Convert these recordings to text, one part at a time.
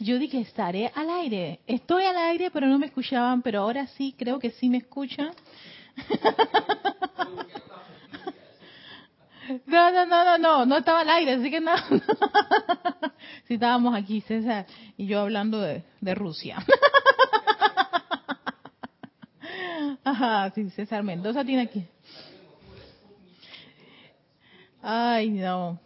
Yo dije, estaré al aire. Estoy al aire, pero no me escuchaban, pero ahora sí, creo que sí me escuchan. No, no, no, no, no, no estaba al aire, así que no. Sí estábamos aquí, César y yo hablando de, de Rusia. Ajá, sí, César Mendoza tiene aquí. Ay, no.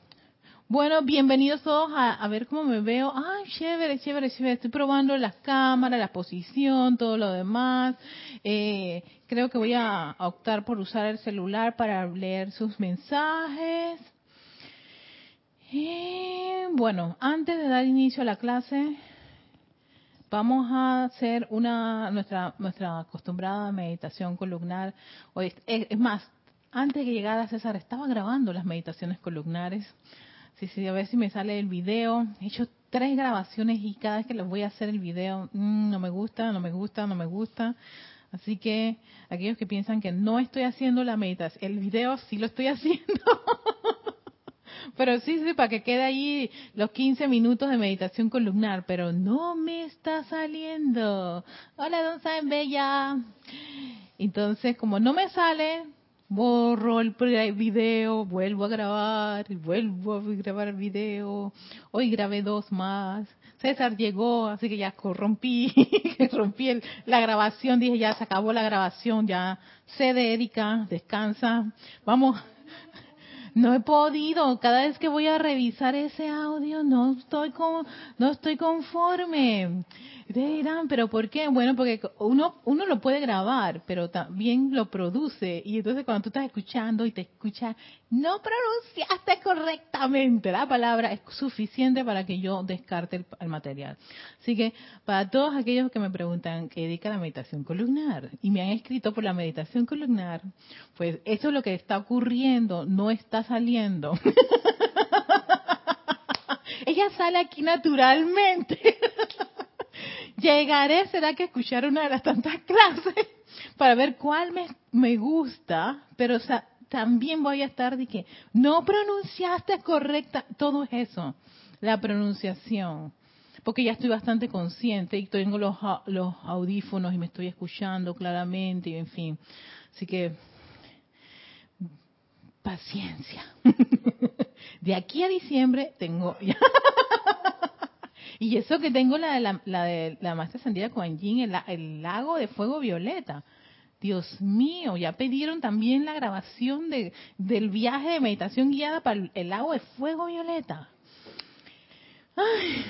Bueno, bienvenidos todos a, ver cómo me veo. Ay, chévere, chévere, chévere. Estoy probando las cámaras, la posición, todo lo demás. Eh, creo que voy a optar por usar el celular para leer sus mensajes. Y bueno, antes de dar inicio a la clase, vamos a hacer una nuestra nuestra acostumbrada meditación columnar. Es, es más, antes de que llegara César, estaba grabando las meditaciones columnares Sí, a ver si me sale el video. He hecho tres grabaciones y cada vez que les voy a hacer el video, mm, no me gusta, no me gusta, no me gusta. Así que aquellos que piensan que no estoy haciendo la meditación, el video sí lo estoy haciendo. pero sí, sí, para que quede ahí los 15 minutos de meditación columnar, pero no me está saliendo. Hola, don San Bella. Entonces, como no me sale, borro el video, vuelvo a grabar, vuelvo a grabar el video. Hoy grabé dos más. César llegó, así que ya corrompí, rompí la grabación, dije ya se acabó la grabación, ya cede Erika, descansa. Vamos, no he podido, cada vez que voy a revisar ese audio no estoy con, no estoy conforme. Ustedes dirán, ¿pero por qué? Bueno, porque uno, uno lo puede grabar, pero también lo produce. Y entonces cuando tú estás escuchando y te escuchas, no pronunciaste correctamente la palabra, es suficiente para que yo descarte el, material. Así que para todos aquellos que me preguntan qué dedica la meditación columnar y me han escrito por la meditación columnar, pues eso es lo que está ocurriendo, no está saliendo. Ella sale aquí naturalmente. Llegaré, será que escuchar una de las tantas clases para ver cuál me, me gusta, pero también voy a estar de que no pronunciaste correcta, todo eso, la pronunciación, porque ya estoy bastante consciente y tengo los, los audífonos y me estoy escuchando claramente, y en fin. Así que, paciencia. De aquí a diciembre tengo... Y eso que tengo la de la, la de la maestra Sandira Kuan el, el lago de fuego violeta. Dios mío, ya pidieron también la grabación de, del viaje de meditación guiada para el, lago de fuego violeta. Ay,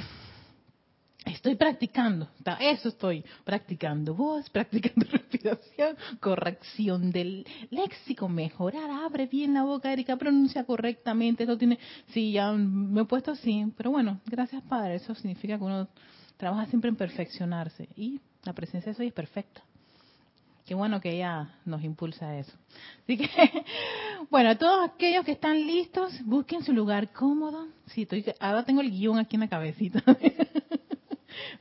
estoy practicando, eso estoy practicando voz, practicando respiración, corrección del léxico, mejorar, abre bien la boca, Erika, pronuncia correctamente, eso tiene, sí, ya me he puesto así, pero bueno, gracias Padre, eso significa que uno trabaja siempre en perfeccionarse y la presencia de eso es perfecta. Qué bueno que ella nos impulsa a eso. Así que, bueno, todos aquellos que están listos, busquen su lugar cómodo. Sí, estoy, ahora tengo el guion aquí en la cabecita.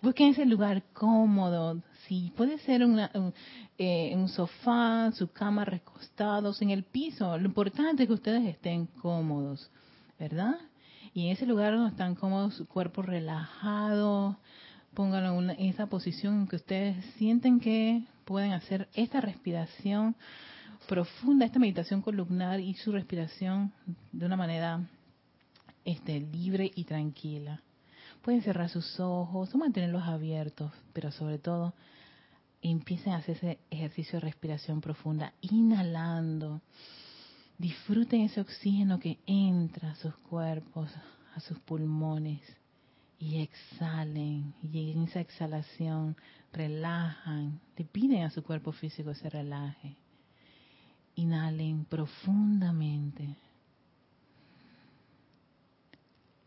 Busquen ese lugar cómodo. Sí, puede ser una, un, eh, un sofá, su cama recostados, en el piso. Lo importante es que ustedes estén cómodos, ¿verdad? Y en ese lugar donde están cómodos, su cuerpo relajado, pónganlo en esa posición en que ustedes sienten que pueden hacer esta respiración profunda, esta meditación columnar y su respiración de una manera este, libre y tranquila. Pueden cerrar sus ojos o mantenerlos abiertos, pero sobre todo empiecen a hacer ese ejercicio de respiración profunda, inhalando. Disfruten ese oxígeno que entra a sus cuerpos, a sus pulmones y exhalen. Y en esa exhalación relajan, le piden a su cuerpo físico que se relaje. Inhalen profundamente.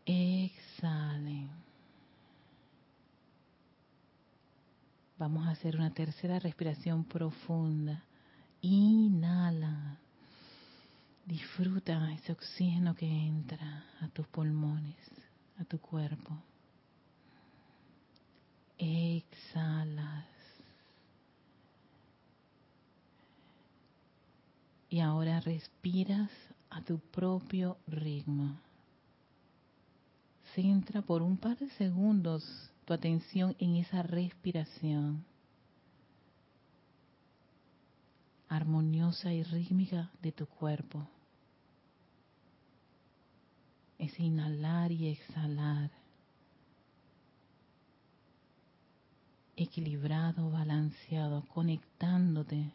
Exhalen. Vamos a hacer una tercera respiración profunda. Inhala. Disfruta ese oxígeno que entra a tus pulmones, a tu cuerpo. Exhalas. Y ahora respiras a tu propio ritmo. Centra por un par de segundos tu atención en esa respiración armoniosa y rítmica de tu cuerpo. Ese inhalar y exhalar. Equilibrado, balanceado, conectándote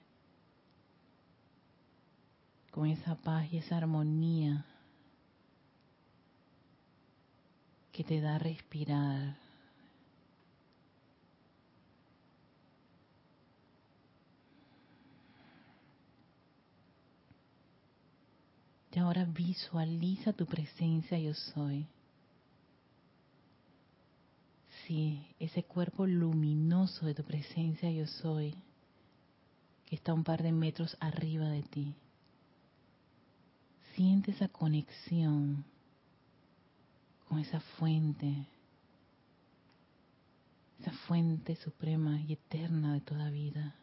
con esa paz y esa armonía que te da respirar. Y ahora visualiza tu presencia yo soy. Sí, ese cuerpo luminoso de tu presencia yo soy, que está un par de metros arriba de ti. Siente esa conexión con esa fuente, esa fuente suprema y eterna de toda vida.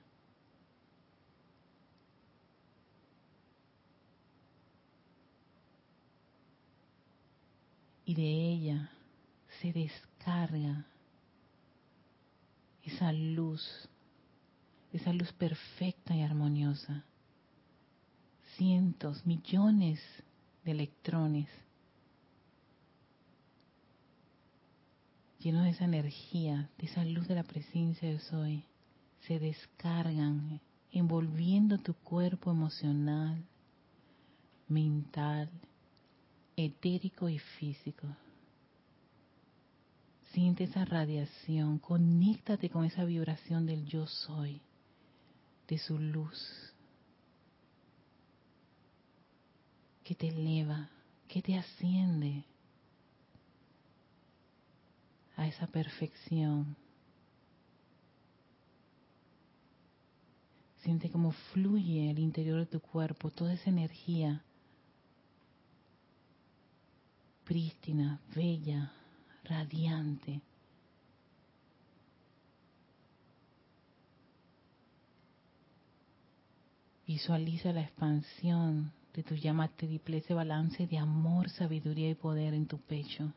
Y de ella se descarga esa luz, esa luz perfecta y armoniosa. Cientos, millones de electrones llenos de esa energía, de esa luz de la presencia de soy, se descargan envolviendo tu cuerpo emocional, mental, etérico y físico. Siente esa radiación, conéctate con esa vibración del yo soy, de su luz, que te eleva, que te asciende a esa perfección. Siente cómo fluye el interior de tu cuerpo toda esa energía prístina, bella, radiante. Visualiza la expansión de tu llama triple, ese balance de amor, sabiduría y poder en tu pecho.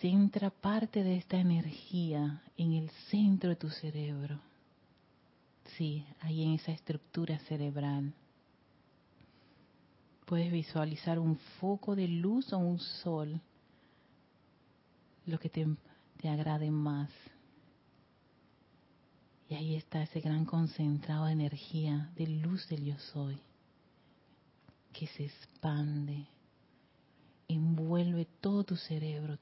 Centra parte de esta energía en el centro de tu cerebro. Sí, ahí en esa estructura cerebral. Puedes visualizar un foco de luz o un sol, lo que te, te agrade más. Y ahí está ese gran concentrado de energía, de luz del yo soy, que se expande, envuelve todo tu cerebro,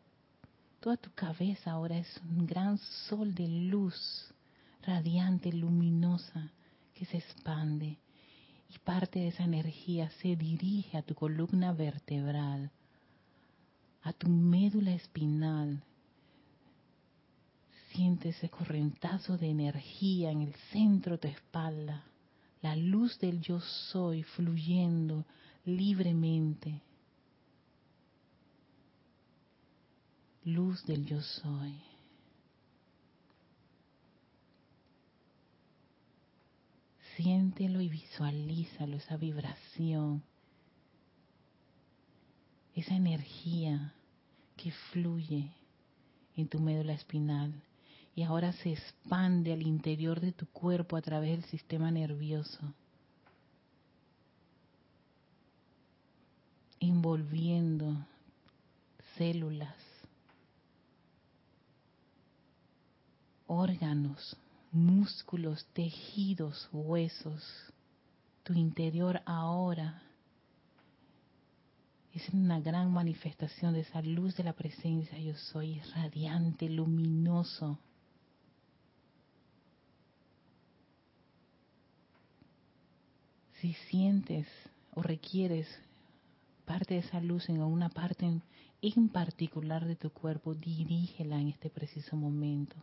Toda tu cabeza ahora es un gran sol de luz radiante, luminosa, que se expande. Y parte de esa energía se dirige a tu columna vertebral, a tu médula espinal. Siente ese correntazo de energía en el centro de tu espalda, la luz del yo soy fluyendo libremente luz del yo soy. Siéntelo y visualízalo, esa vibración, esa energía que fluye en tu médula espinal y ahora se expande al interior de tu cuerpo a través del sistema nervioso, envolviendo células, órganos, músculos, tejidos, huesos, tu interior ahora es una gran manifestación de esa luz de la presencia. Yo soy radiante, luminoso. Si sientes o requieres parte de esa luz en una parte en particular de tu cuerpo, dirígela en este preciso momento.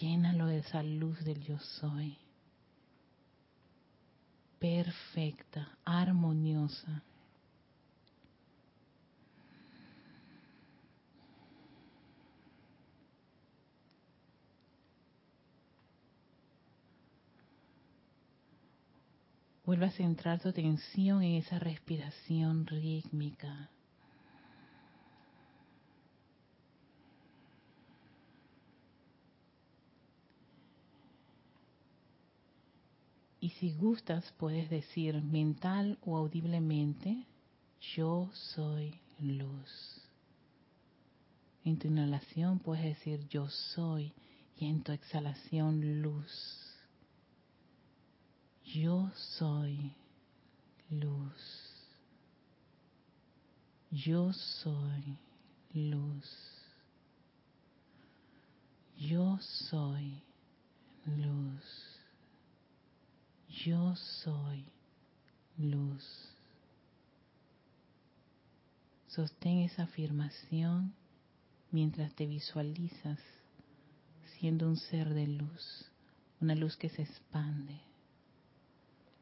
Llénalo de esa luz del yo soy. Perfecta, armoniosa. Vuelve a centrar tu atención en esa respiración rítmica. Y si gustas, puedes decir mental o audiblemente, yo soy luz. En tu inhalación puedes decir yo soy y en tu exhalación luz. Yo soy luz. Yo soy luz. Yo soy luz. Yo soy luz. Sostén esa afirmación mientras te visualizas siendo un ser de luz, una luz que se expande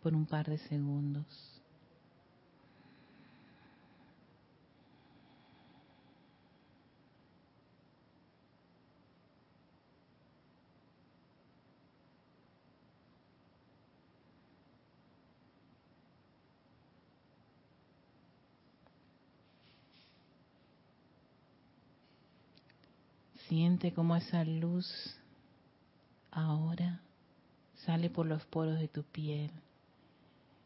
por un par de segundos. Siente cómo esa luz ahora sale por los poros de tu piel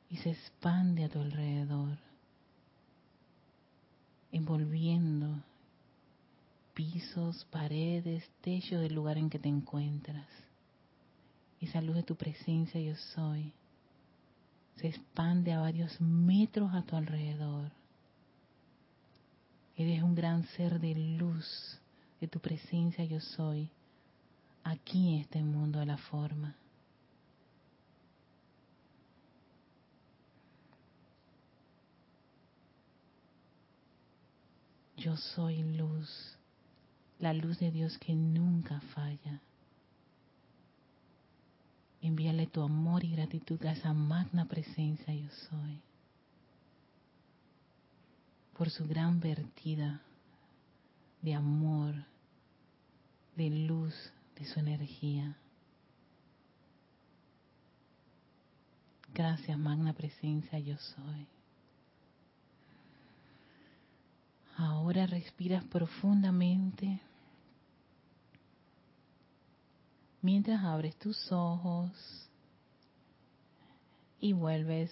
y se expande a tu alrededor, envolviendo pisos, paredes, techo del lugar en que te encuentras. Esa luz de tu presencia yo soy se expande a varios metros a tu alrededor. Eres un gran ser de luz de tu presencia yo soy aquí en este mundo de la forma. Yo soy luz, la luz de Dios que nunca falla. Envíale tu amor y gratitud a esa magna presencia yo soy por su gran vertida de amor, de luz, de su energía. Gracias, magna presencia, yo soy. Ahora respiras profundamente mientras abres tus ojos y vuelves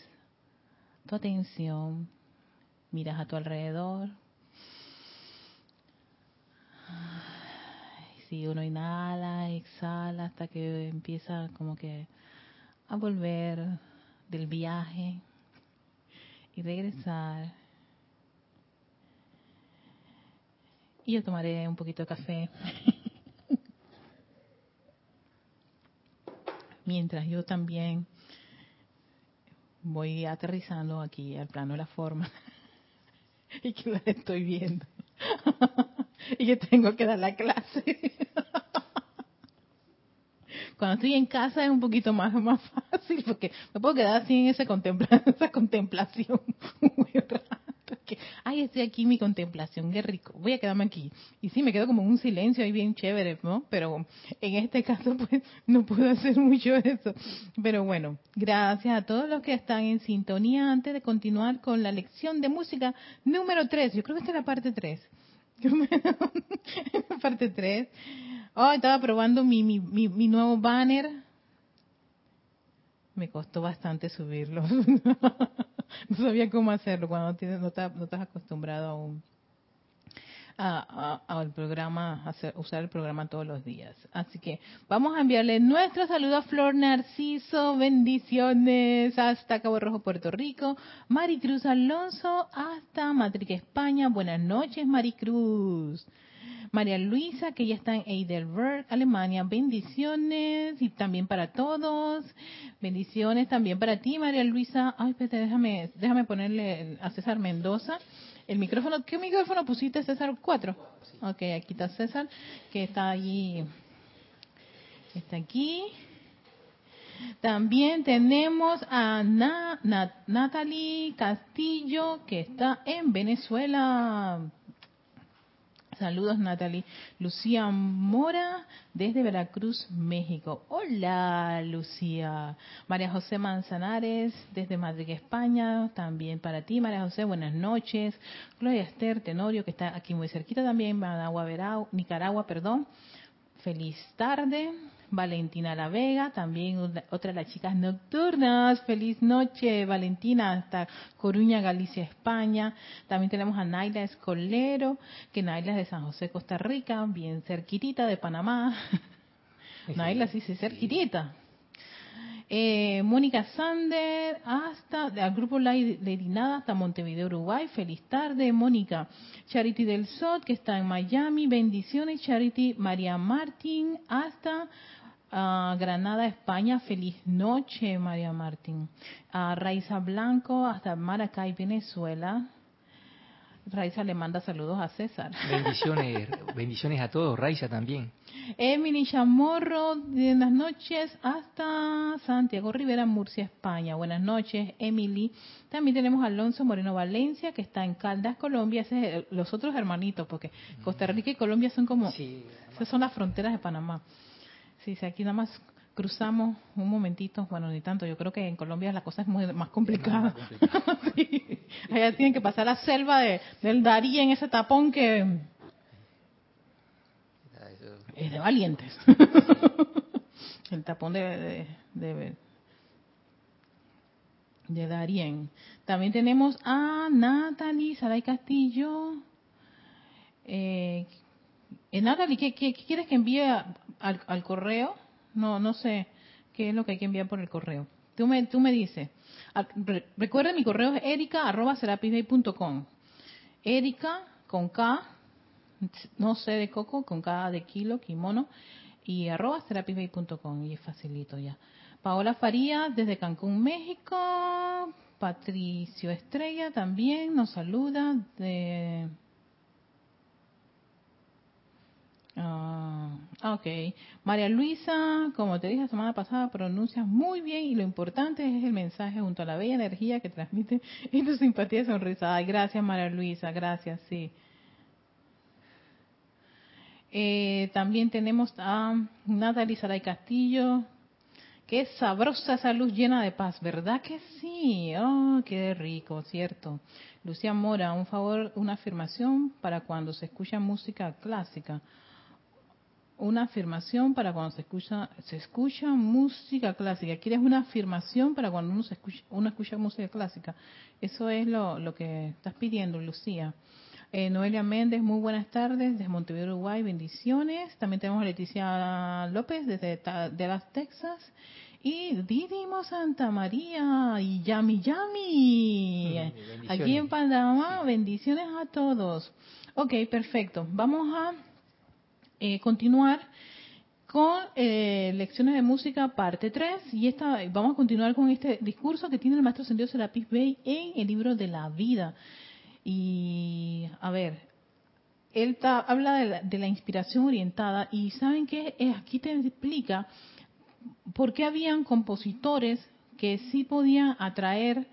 tu atención, miras a tu alrededor si uno inhala, exhala hasta que empieza como que a volver del viaje y regresar. Y yo tomaré un poquito de café. Mientras yo también voy aterrizando aquí al plano de la forma y que la estoy viendo. y que tengo que dar la clase. Cuando estoy en casa es un poquito más, más fácil porque me puedo quedar así en esa, esa contemplación muy ay, estoy aquí mi contemplación, qué rico, voy a quedarme aquí. Y sí, me quedo como en un silencio ahí bien chévere, ¿no? Pero en este caso, pues, no puedo hacer mucho eso. Pero bueno, gracias a todos los que están en sintonía antes de continuar con la lección de música número 3. Yo creo que esta es la parte 3. parte 3. Oh, estaba probando mi, mi, mi, nuevo banner. Me costó bastante subirlo. no sabía cómo hacerlo cuando no, no estás acostumbrado aún al programa, a usar el programa todos los días. Así que vamos a enviarle nuestro saludo a Flor Narciso, bendiciones hasta Cabo Rojo, Puerto Rico, Maricruz Alonso hasta Madrid, España. Buenas noches, Maricruz. María Luisa, que ya está en Heidelberg, Alemania. Bendiciones y también para todos. Bendiciones también para ti, María Luisa. Ay, espérate, déjame, déjame ponerle a César Mendoza el micrófono. ¿Qué micrófono pusiste, César? ¿Cuatro? Ok, aquí está César, que está allí. Está aquí. También tenemos a Natalie Castillo, que está en Venezuela. Saludos, Natalie. Lucía Mora, desde Veracruz, México. Hola, Lucía. María José Manzanares, desde Madrid, España. También para ti, María José, buenas noches. Gloria Esther Tenorio, que está aquí muy cerquita también, Managua, Nicaragua, perdón. Feliz tarde. Valentina La Vega, también otra de las chicas nocturnas. Feliz noche, Valentina, hasta Coruña, Galicia, España. También tenemos a Naila Escolero, que Naila es de San José, Costa Rica, bien cerquitita de Panamá. Naila sí, sí, cerquitita. Eh, Mónica Sander, hasta del grupo Lady Nada, hasta Montevideo, Uruguay. Feliz tarde, Mónica. Charity del Sot, que está en Miami. Bendiciones, Charity. María Martín, hasta uh, Granada, España. Feliz noche, María Martín. A Raiza Blanco, hasta Maracay, Venezuela. Raiza le manda saludos a César. Bendiciones, bendiciones a todos, Raiza también. Emily Chamorro, buenas noches hasta Santiago Rivera, Murcia, España. Buenas noches, Emily. También tenemos a Alonso Moreno Valencia, que está en Caldas, Colombia. Ese es los otros hermanitos, porque Costa Rica y Colombia son como, sí, esas son las fronteras de Panamá. Sí, sí, aquí nada más cruzamos un momentito, bueno, ni tanto, yo creo que en Colombia la cosa es muy más complicada. Allá tienen que pasar la selva de, del Darí en ese tapón que es de valientes. El tapón de, de, de, Darien. También tenemos a Natalie Saray Castillo. Eh, Natalie, ¿qué, ¿qué, quieres que envíe al, al correo? No, no sé qué es lo que hay que enviar por el correo. Tú me, tú me dices. Recuerda, mi correo es erica.com. Erika con K, no sé de coco, con K de kilo, kimono, y arroba serapisbay.com. Y es facilito ya. Paola Farías desde Cancún, México. Patricio Estrella también nos saluda de Ah, ok. María Luisa, como te dije la semana pasada, pronuncias muy bien y lo importante es el mensaje junto a la bella energía que transmite y tu simpatía y sonrisa. Ay, gracias María Luisa, gracias, sí. Eh, también tenemos a Natalie Saray Castillo. Qué sabrosa esa luz llena de paz, ¿verdad que sí? Oh, qué rico, cierto. Lucía Mora, un favor, una afirmación para cuando se escucha música clásica una afirmación para cuando se escucha se escucha música clásica. ¿Quieres una afirmación para cuando uno, se escucha, uno escucha música clásica? Eso es lo, lo que estás pidiendo, Lucía. Eh, Noelia Méndez, muy buenas tardes, desde Montevideo, Uruguay, bendiciones. También tenemos a Leticia López, desde Dallas, Texas. Y Didimo Santa María y Yami Yami. Aquí en Panamá, bendiciones a todos. Ok, perfecto. Vamos a eh, continuar con eh, lecciones de música parte 3 y esta vamos a continuar con este discurso que tiene el maestro Sendido Serapis Bey en el libro de la vida. Y a ver, él habla de la, de la, inspiración orientada. Y saben que aquí te explica por qué habían compositores que sí podían atraer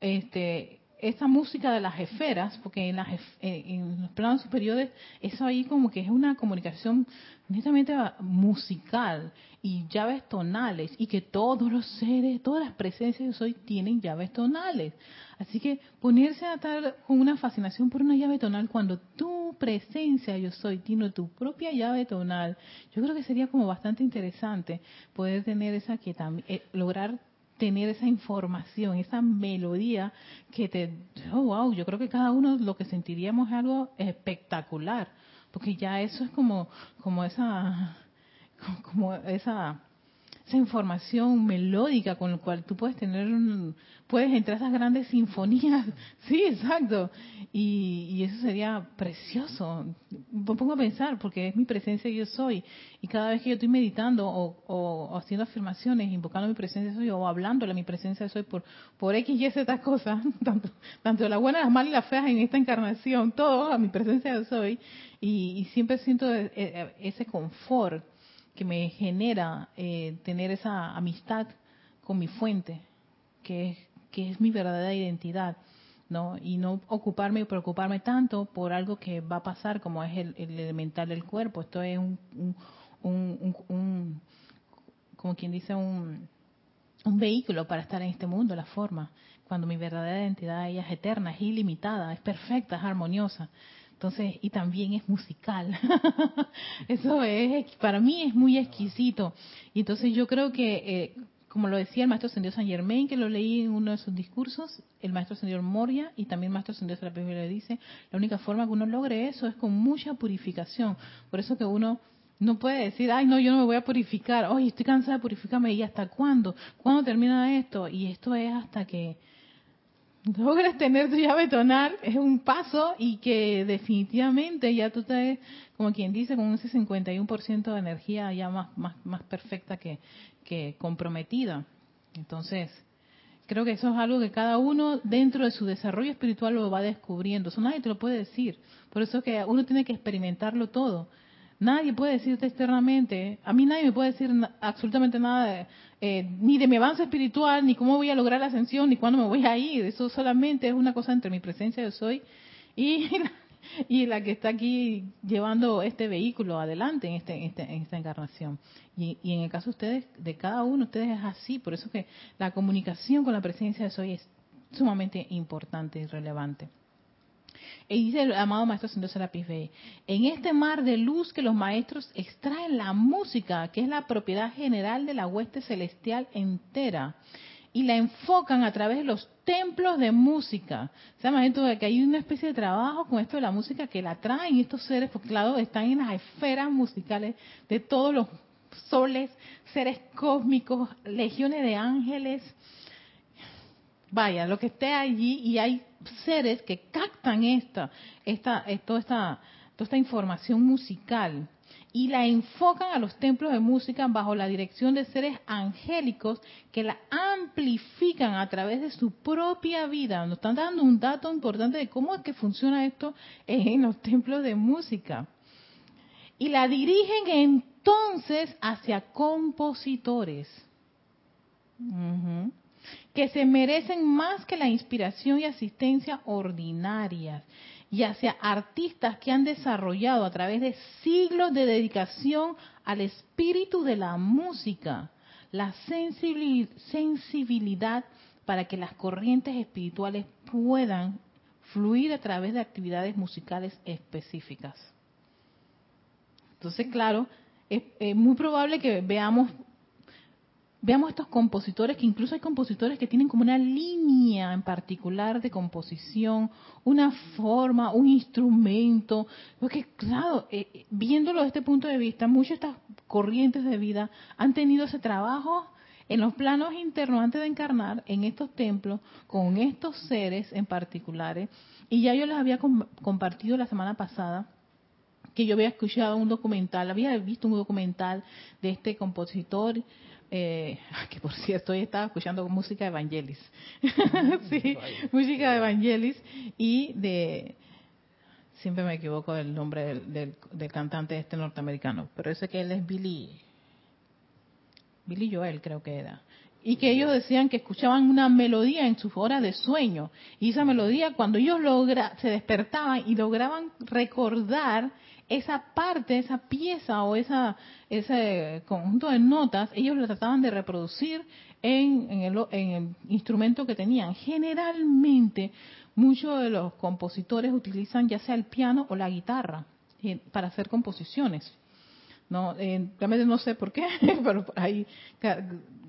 este esta música de las esferas, porque en, las, en los planos superiores eso ahí como que es una comunicación netamente musical y llaves tonales y que todos los seres, todas las presencias de soy tienen llaves tonales. Así que ponerse a estar con una fascinación por una llave tonal cuando tu presencia yo soy tiene tu propia llave tonal, yo creo que sería como bastante interesante poder tener esa que también eh, lograr tener esa información, esa melodía que te, oh wow, yo creo que cada uno lo que sentiríamos es algo espectacular, porque ya eso es como, como esa, como esa, esa información melódica con la cual tú puedes tener un, puedes entrar a esas grandes sinfonías. Sí, exacto. Y, y, eso sería precioso. Me pongo a pensar, porque es mi presencia yo soy. Y cada vez que yo estoy meditando o, o, haciendo afirmaciones, invocando mi presencia soy, o hablándole a mi presencia soy por, por X y Z cosas, tanto, tanto las buenas, las malas y las feas en esta encarnación, todo a mi presencia yo soy. Y, y siempre siento e, e, ese confort que me genera eh, tener esa amistad con mi fuente, que es que es mi verdadera identidad, ¿no? Y no ocuparme y preocuparme tanto por algo que va a pasar como es el, elemental del cuerpo. Esto es un, un, un, como quien dice, un, un vehículo para estar en este mundo, la forma. Cuando mi verdadera identidad ella es eterna, es ilimitada, es perfecta, es armoniosa. Entonces, y también es musical. Eso es, para mí es muy exquisito. Y entonces yo creo que, eh, como lo decía el maestro Sendido San Germain, que lo leí en uno de sus discursos, el maestro Sendido Moria y también el maestro Sendido Serapis le dice, la única forma que uno logre eso es con mucha purificación. Por eso que uno no puede decir, ay, no, yo no me voy a purificar, oye, estoy cansada de purificarme, ¿y hasta cuándo? ¿Cuándo termina esto? Y esto es hasta que logres tener tu llave tonal, es un paso y que definitivamente ya tú estás, como quien dice, con ese 51% de energía ya más, más, más perfecta que, que comprometida. Entonces, creo que eso es algo que cada uno dentro de su desarrollo espiritual lo va descubriendo. Eso nadie te lo puede decir. Por eso que uno tiene que experimentarlo todo. Nadie puede decirte externamente, a mí nadie me puede decir absolutamente nada, eh, ni de mi avance espiritual, ni cómo voy a lograr la ascensión, ni cuándo me voy a ir. Eso solamente es una cosa entre mi presencia yo soy y la, y la que está aquí llevando este vehículo adelante en, este, este en esta encarnación. Y, y, en el caso de ustedes, de cada uno de ustedes es así. Por eso que la comunicación con la presencia de soy es sumamente importante y relevante. Y dice el amado maestro Señor Serapis Bey, en este mar de luz que los maestros extraen la música, que es la propiedad general de la hueste celestial entera, y la enfocan a través de los templos de música. O sea, imagínate que hay una especie de trabajo con esto de la música que la traen estos seres, porque claro, están en las esferas musicales de todos los soles, seres cósmicos, legiones de ángeles, vaya, lo que esté allí y hay seres que captan esta, esta, eh, toda, esta, toda esta información musical y la enfocan a los templos de música bajo la dirección de seres angélicos que la amplifican a través de su propia vida. Nos están dando un dato importante de cómo es que funciona esto en los templos de música. Y la dirigen entonces hacia compositores que se merecen más que la inspiración y asistencia ordinarias, y hacia artistas que han desarrollado a través de siglos de dedicación al espíritu de la música, la sensibilidad para que las corrientes espirituales puedan fluir a través de actividades musicales específicas. Entonces, claro, es, es muy probable que veamos veamos estos compositores, que incluso hay compositores que tienen como una línea en particular de composición, una forma, un instrumento, porque claro, eh, viéndolo desde este punto de vista, muchas de estas corrientes de vida han tenido ese trabajo en los planos internos antes de encarnar en estos templos con estos seres en particulares, y ya yo les había compartido la semana pasada que yo había escuchado un documental, había visto un documental de este compositor eh, que por cierto hoy estaba escuchando música de Evangelis, sí, música de Evangelis y de, siempre me equivoco del nombre del, cantante este norteamericano, pero ese que él es Billy, Billy Joel creo que era, y que ellos decían que escuchaban una melodía en sus horas de sueño. Y esa melodía cuando ellos logra, se despertaban y lograban recordar esa parte, esa pieza o esa, ese conjunto de notas, ellos lo trataban de reproducir en, el, en el instrumento que tenían. Generalmente, muchos de los compositores utilizan ya sea el piano o la guitarra eh, para hacer composiciones. No, eh, realmente no sé por qué, pero hay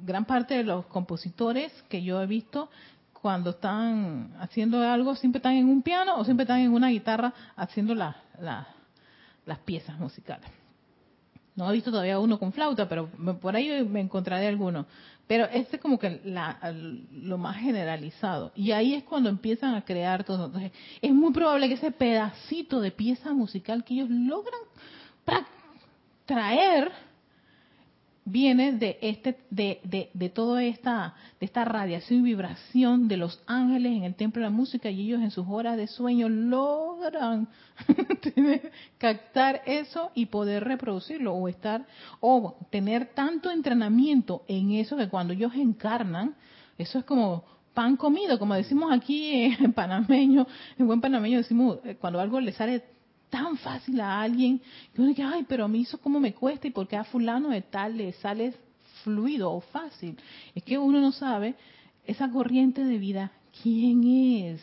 gran parte de los compositores que yo he visto cuando están haciendo algo siempre están en un piano o siempre están en una guitarra haciendo la, la, las piezas musicales. No he visto todavía uno con flauta, pero por ahí me encontraré alguno. Pero este es como que lo más generalizado. Y ahí es cuando empiezan a crear todo. Entonces, es muy probable que ese pedacito de pieza musical que ellos logran traer viene de este de, de, de toda esta de esta radiación y vibración de los ángeles en el templo de la música y ellos en sus horas de sueño logran captar eso y poder reproducirlo o estar o tener tanto entrenamiento en eso que cuando ellos encarnan eso es como pan comido, como decimos aquí en panameño, en buen panameño decimos, eh, cuando algo le sale tan fácil a alguien, que uno dice, ay, pero a mí eso cómo me cuesta y porque a fulano de tal le sale fluido o fácil. Es que uno no sabe esa corriente de vida, ¿quién es?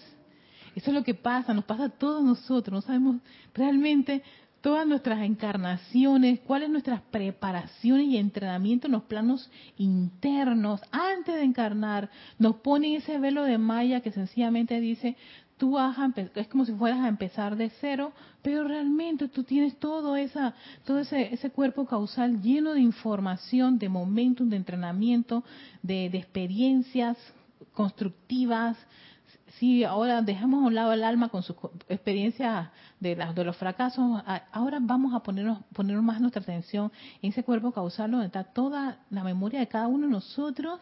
Eso es lo que pasa, nos pasa a todos nosotros, no sabemos realmente todas nuestras encarnaciones, cuáles nuestras preparaciones y entrenamiento en los planos internos antes de encarnar, nos ponen ese velo de malla que sencillamente dice, tú vas a es como si fueras a empezar de cero, pero realmente tú tienes todo esa todo ese, ese cuerpo causal lleno de información, de momentum, de entrenamiento, de, de experiencias constructivas, si ahora dejamos a un lado el alma con su experiencia de, de los fracasos, ahora vamos a ponernos, poner más nuestra atención en ese cuerpo causal donde está toda la memoria de cada uno de nosotros,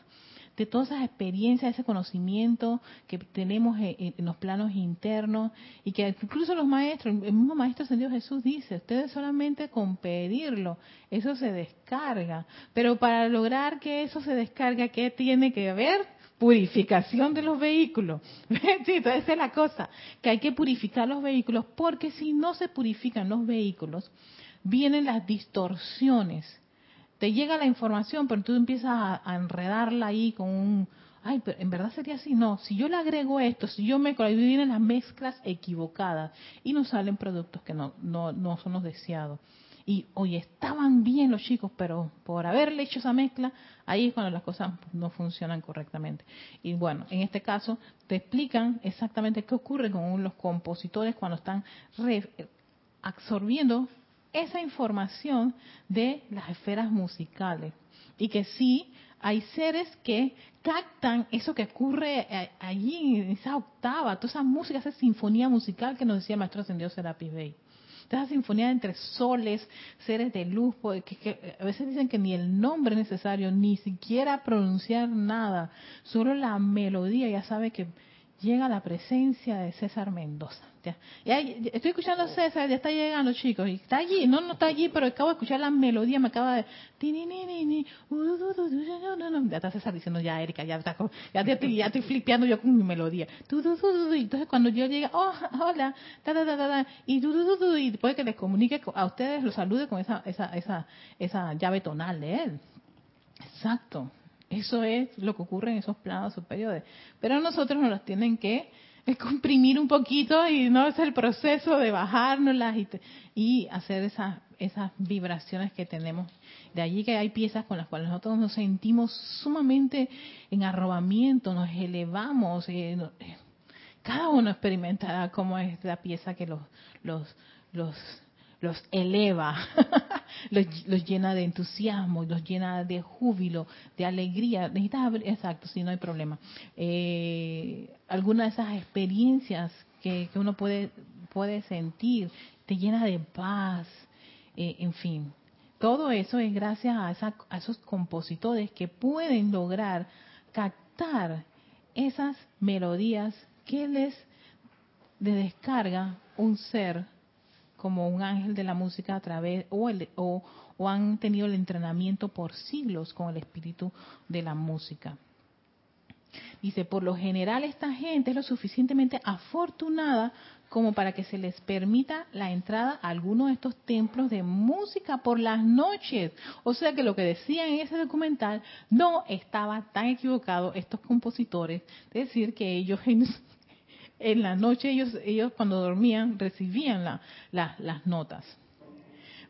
de todas esas experiencias, ese conocimiento que tenemos en, los planos internos y que incluso los maestros, el mismo maestro Dios Jesús dice, ustedes solamente con pedirlo, eso se descarga. Pero para lograr que eso se descargue, ¿qué tiene que ver? purificación de los vehículos. sí, entonces esa es la cosa, que hay que purificar los vehículos porque si no se purifican los vehículos, vienen las distorsiones. Te llega la información, pero tú empiezas a, enredarla ahí con un, ay, pero en verdad sería así, no, si yo le agrego esto, si yo me ahí vienen las mezclas equivocadas y nos salen productos que no, no, no son los deseados y hoy estaban bien los chicos, pero por haberle hecho esa mezcla, ahí es cuando las cosas no funcionan correctamente. Y bueno, en este caso te explican exactamente qué ocurre con los compositores cuando están absorbiendo esa información de las esferas musicales. Y que sí, hay seres que captan eso que ocurre eh, allí en esa octava, toda esa música, esa sinfonía musical que nos decía el maestro ascendido Serapis Bey esa sinfonía entre soles, seres de luz, que, a veces dicen que ni el nombre es necesario, ni siquiera pronunciar nada, solo la melodía ya sabe que llega la presencia de César Mendoza. Ya, estoy escuchando a César, ya está llegando, chicos. Y está allí, no, no está allí, pero acabo de escuchar la melodía, me acaba de. Ya está César diciendo, ya, Erika, ya, está, ya, estoy, ya estoy flipeando yo con mi melodía. Entonces, cuando yo llegue, oh, hola, y, y puede que les comunique a ustedes, los salude con esa, esa, esa, esa llave tonal de él. Exacto. Eso es lo que ocurre en esos planos superiores. Pero nosotros nos los tienen que comprimir un poquito y no es el proceso de bajárnoslas y, y hacer esas, esas vibraciones que tenemos. De allí que hay piezas con las cuales nosotros nos sentimos sumamente en arrobamiento, nos elevamos. Eh, eh, cada uno experimenta cómo es la pieza que los, los, los los eleva, los, llena de entusiasmo, los llena de júbilo, de alegría. Necesitas, exacto, si no hay problema. Eh, de esas experiencias que, uno puede, puede sentir, te llena de paz, eh, en fin. Todo eso es gracias a, a esos compositores que pueden lograr captar esas melodías que les de descarga un ser como un ángel de la música a través o, o, han tenido el entrenamiento por siglos con el espíritu de la música. Dice, por lo general esta gente es lo suficientemente afortunada como para que se les permita la entrada a alguno de estos templos de música por las noches. O sea que lo que decían en ese documental no estaba tan equivocado estos compositores, de decir que ellos en la noche ellos, ellos cuando dormían recibían las notas.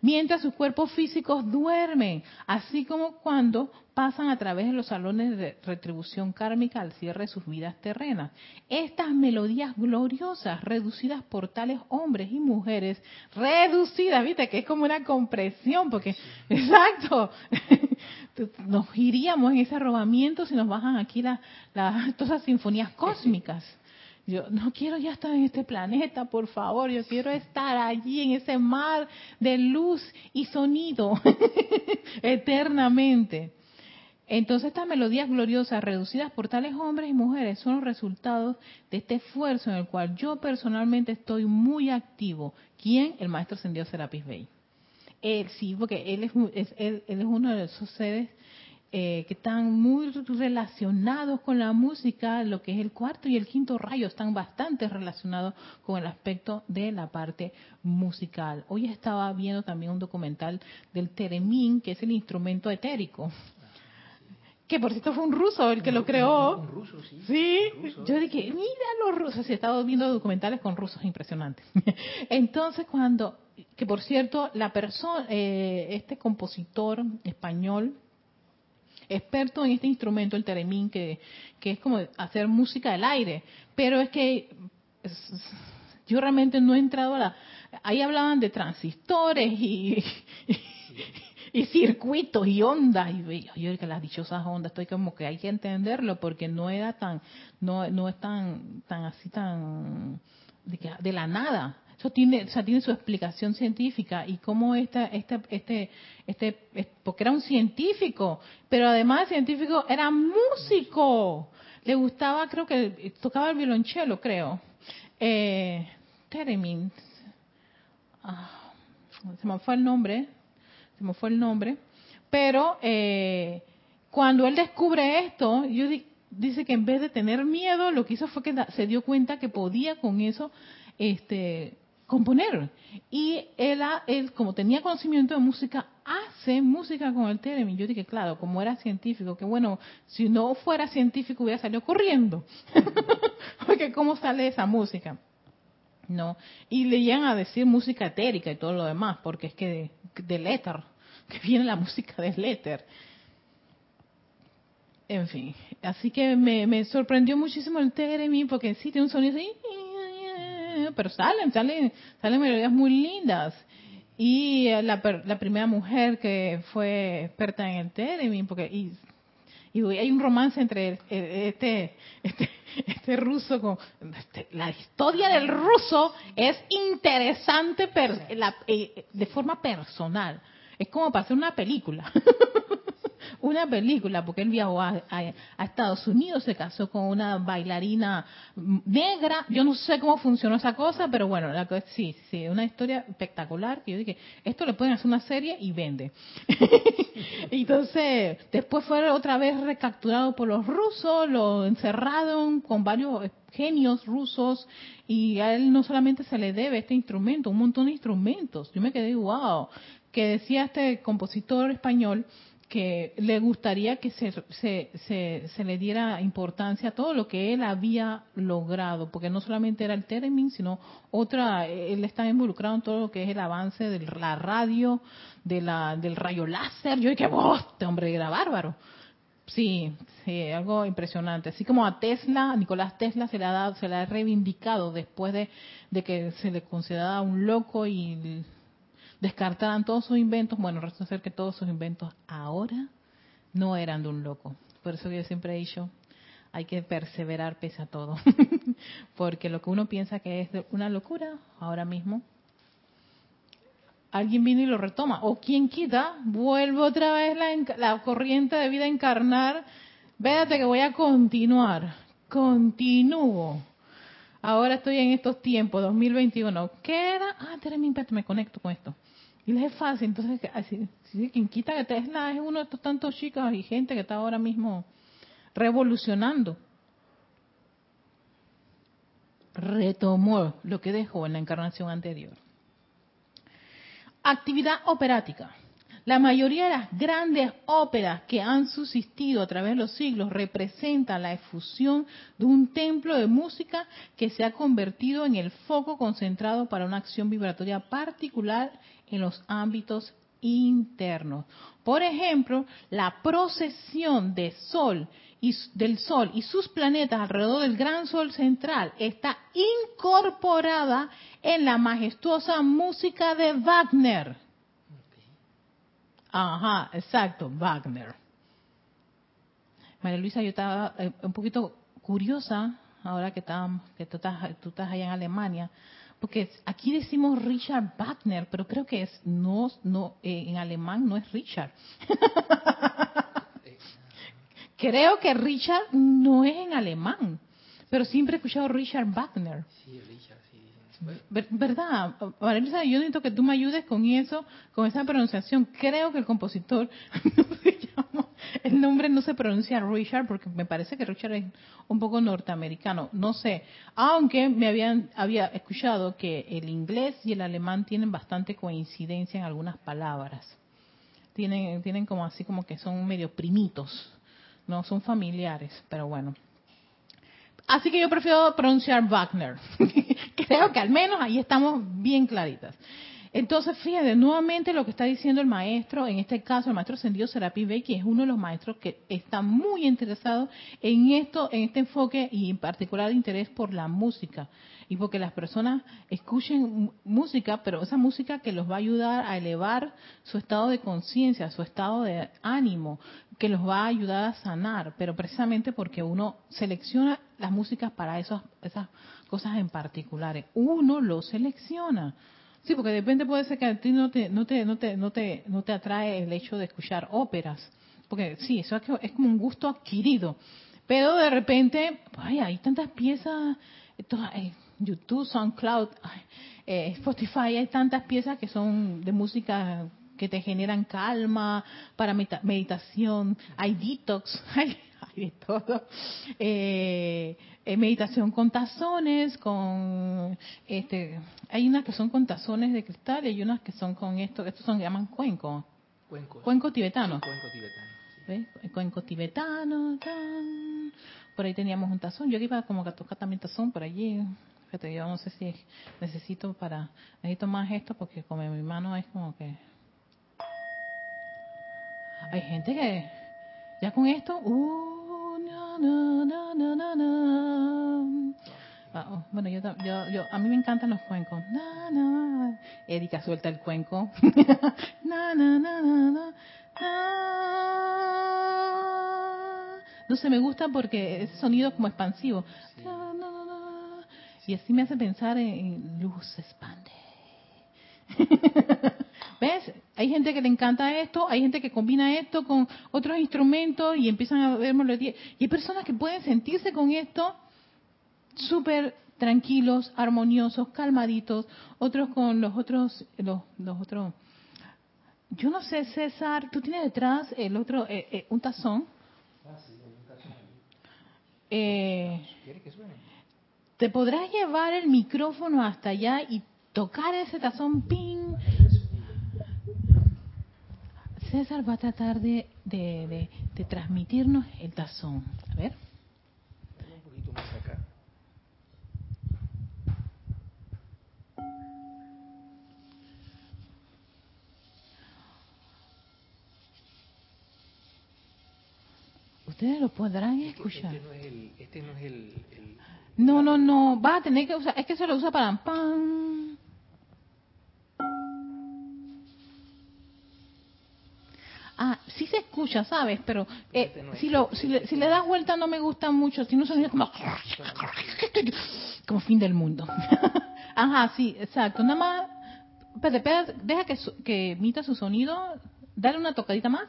Mientras sus cuerpos físicos duermen, así como cuando pasan a través de los salones de retribución kármica al cierre de sus vidas terrenas. Estas melodías gloriosas, reducidas por tales hombres y mujeres, reducidas, viste, que es como una compresión, porque, exacto, nos iríamos en ese arrobamiento si nos bajan aquí las todas las sinfonías cósmicas. Yo no quiero ya estar en este planeta, por favor, yo quiero estar allí en ese mar de luz y sonido eternamente. Entonces estas melodías gloriosas reducidas por tales hombres y mujeres son los resultados de este esfuerzo en el cual yo personalmente estoy muy activo. ¿Quién? El maestro ascendido Serapis Bey. Él sí, porque él es, él es uno de esos seres eh, que están muy relacionados con la música, lo que es el cuarto y el quinto rayo, están bastante relacionados con el aspecto de la parte musical. Hoy estaba viendo también un documental del teremín, que es el instrumento etérico. Que por cierto fue un ruso el que lo creó. Un ruso, sí. Sí, ruso. yo dije, mira los rusos, he estado viendo documentales con rusos, impresionante. Entonces cuando, que por cierto, la persona, eh, este compositor español, experto en este instrumento, el teremín, que, que es como hacer música del aire, pero es que yo realmente no he entrado a la... Ahí hablaban de transistores y, y circuitos y ondas. Y yo, que las dichosas ondas estoy como que hay que entenderlo porque no era tan no no es tan tan así tan de la nada eso tiene o sea, tiene su explicación científica y cómo esta este este este es- porque era un científico pero además de científico era músico. Le gustaba creo que tocaba el violonchelo creo. Eh, Teremin ah, se me fue el nombre se me fue el nombre, pero eh, cuando él descubre esto, yo di- dice que en vez de tener miedo, lo que hizo fue que se dio cuenta que podía con eso este, componer. Y él, él, como tenía conocimiento de música, hace música con el theremin. Yo dije, claro, como era científico, que bueno, si no fuera científico hubiera salido corriendo. Porque cómo sale esa música. No, y le llegan a decir música etérica y todo lo demás, porque es que de- del éter, que viene la música del éter. En fin, así que me, me sorprendió muchísimo el Teremi, porque sí tiene un sonido así, pero salen, salen, salen melodías muy lindas. Y eh, la, la primera mujer que fue experta en el Teremi, porque y hay un romance entre este, este, este ruso con este, la historia del ruso es interesante per- la- eh, de forma personal. Es como para hacer una película. una película, porque él viajó a, a- Estados Unidos, se casó con una bailarina negra. Yo no sé cómo funcionó esa cosa, pero bueno, la sí, sí, una historia espectacular. Que yo dije, esto le pueden hacer una serie y vende. Entonces, después fue otra vez recapturado por los rusos, lo encerraron con varios genios rusos y a él no solamente se le debe este instrumento, un montón de instrumentos. Yo me quedé, wow, que decía este compositor español que le gustaría que se, se, se, le diera importancia a todo lo que él había logrado, porque no solamente era el Teremin, sino otra, él está involucrado en todo lo que es el avance de la radio, de la, del rayo láser. Yo dije, wow, este hombre era bárbaro. Sí, sí, algo impresionante. Así como a Tesla, Nicolás Tesla se le ha dado, se le ha reivindicado después de, de que se le consideraba un loco y descartaran todos sus inventos. Bueno, resulta ser que todos sus inventos ahora no eran de un loco. Por eso yo siempre he dicho, hay que perseverar pese a todo. Porque lo que uno piensa que es una locura, ahora mismo alguien viene y lo retoma. O quien quita, vuelve otra vez la, la corriente de vida a encarnar. Véate que voy a continuar. Continúo. Ahora estoy en estos tiempos, 2021. ¿Qué era? Ah, Teremín, espérate, me conecto con esto. Y les es fácil. Entonces, así, sí, quien quita que Tesla es uno de estos tantos chicos y gente que está ahora mismo revolucionando. Retomó lo que dejó en la encarnación anterior. Actividad operática. La mayoría de las grandes óperas que han subsistido a través de los siglos representan la efusión de un templo de música que se ha convertido en el foco concentrado para una acción vibratoria particular en los ámbitos internos. Por ejemplo, la procesión sol y, del Sol y sus planetas alrededor del gran Sol central está incorporada en la majestuosa música de Wagner. Ajá, exacto, Wagner. María Luisa, yo estaba eh, un poquito curiosa ahora que, que tú, estás, tú estás allá en Alemania, porque aquí decimos Richard Wagner, pero creo que es no, no eh, en alemán no es Richard. creo que Richard no es en alemán, pero siempre he escuchado Richard Wagner. Sí, Richard, sí. Ver- ¿Verdad? María Luisa, yo necesito que tú me ayudes con eso, con esa pronunciación. Creo que el compositor el nombre no se pronuncia Richard porque me parece que Richard es un poco norteamericano, no sé. Aunque me habían había escuchado que el inglés y el alemán tienen bastante coincidencia en algunas palabras. Tienen tienen como así como que son medio primitos, no son familiares, pero bueno. Así que yo prefiero pronunciar Wagner. Creo que al menos ahí estamos bien claritas. Entonces, fíjate, nuevamente lo que está diciendo el maestro, en este caso el maestro Sendido Serapi Bey, que es uno de los maestros que está muy interesado en esto, en este enfoque y en particular interés por la música. Y porque las personas escuchen música, pero esa música que los va a ayudar a elevar su estado de conciencia, su estado de ánimo, que los va a ayudar a sanar, pero precisamente porque uno selecciona las músicas para esas, esas cosas en particulares. Uno lo selecciona. Sí, porque de repente puede ser que a ti no te, no te, no te, no te, no te atrae el hecho de escuchar óperas. Porque sí, eso es, como un gusto adquirido. Pero de repente, ay, hay tantas piezas, eh, YouTube, SoundCloud, eh, Spotify, hay tantas piezas que son de música que te generan calma, para meditación, hay detox, hay, de todo. Eh, eh, meditación con tazones, con este, hay unas que son con tazones de cristal y hay unas que son con esto, estos son llaman cuenco. Cuenco tibetano. cuenco tibetano. Cuenco tibetano. Por ahí teníamos un tazón. Yo iba como a tocar también tazón por allí. Fíjate, yo no sé si necesito para necesito más esto porque como mi mano es como que hay gente que ya con esto, uh, Ah, oh, bueno, yo, yo, a mí me encantan los cuencos. Erika suelta el cuenco. No sé, me gusta porque ese sonido como expansivo. Y así me hace pensar en luz expande. Hay gente que le encanta esto, hay gente que combina esto con otros instrumentos y empiezan a ver melodías. Y hay personas que pueden sentirse con esto súper tranquilos, armoniosos, calmaditos, otros con los otros, los, los otros. Yo no sé, César, tú tienes detrás el otro, eh, eh, un tazón. Ah, sí, un tazón. Eh, ¿Quieres que suene? ¿Te podrás llevar el micrófono hasta allá y tocar ese tazón, ping? César va a tratar de, de, de, transmitirnos el tazón. A ver. Un poquito más acá. Ustedes lo podrán escuchar. Este no es el... Este no, es el, el... no, no, no. Va a tener que usar... Es que se lo usa para... ¡pam! Sí se escucha, ¿sabes? Pero eh, si, lo, si, le, si le das vuelta no me gusta mucho, tiene un sonido como... como fin del mundo. Ajá, sí, exacto. Nada más, deja que, que emita su sonido, dale una tocadita más.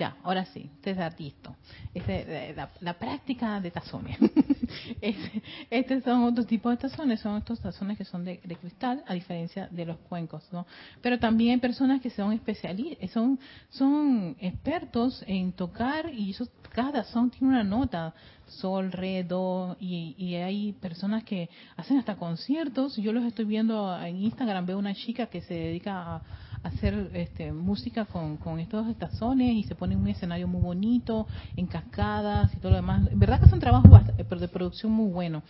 Ya, ahora sí, César, listo. Este, la, la, práctica de tazones. Estos son otros tipos de tazones, son estos tazones que son de, cristal, a diferencia de los cuencos, ¿no? Pero también hay personas que son especialistas, son, son expertos en tocar y eso, cada tazón tiene una nota, sol, re, do, y, y hay personas que hacen hasta conciertos. Yo los estoy viendo en Instagram, veo una chica que se dedica a hacer este, música con, con estos tazones y se pone un escenario muy bonito, en cascadas y todo lo demás. Verdad que es un trabajo de producción muy bueno,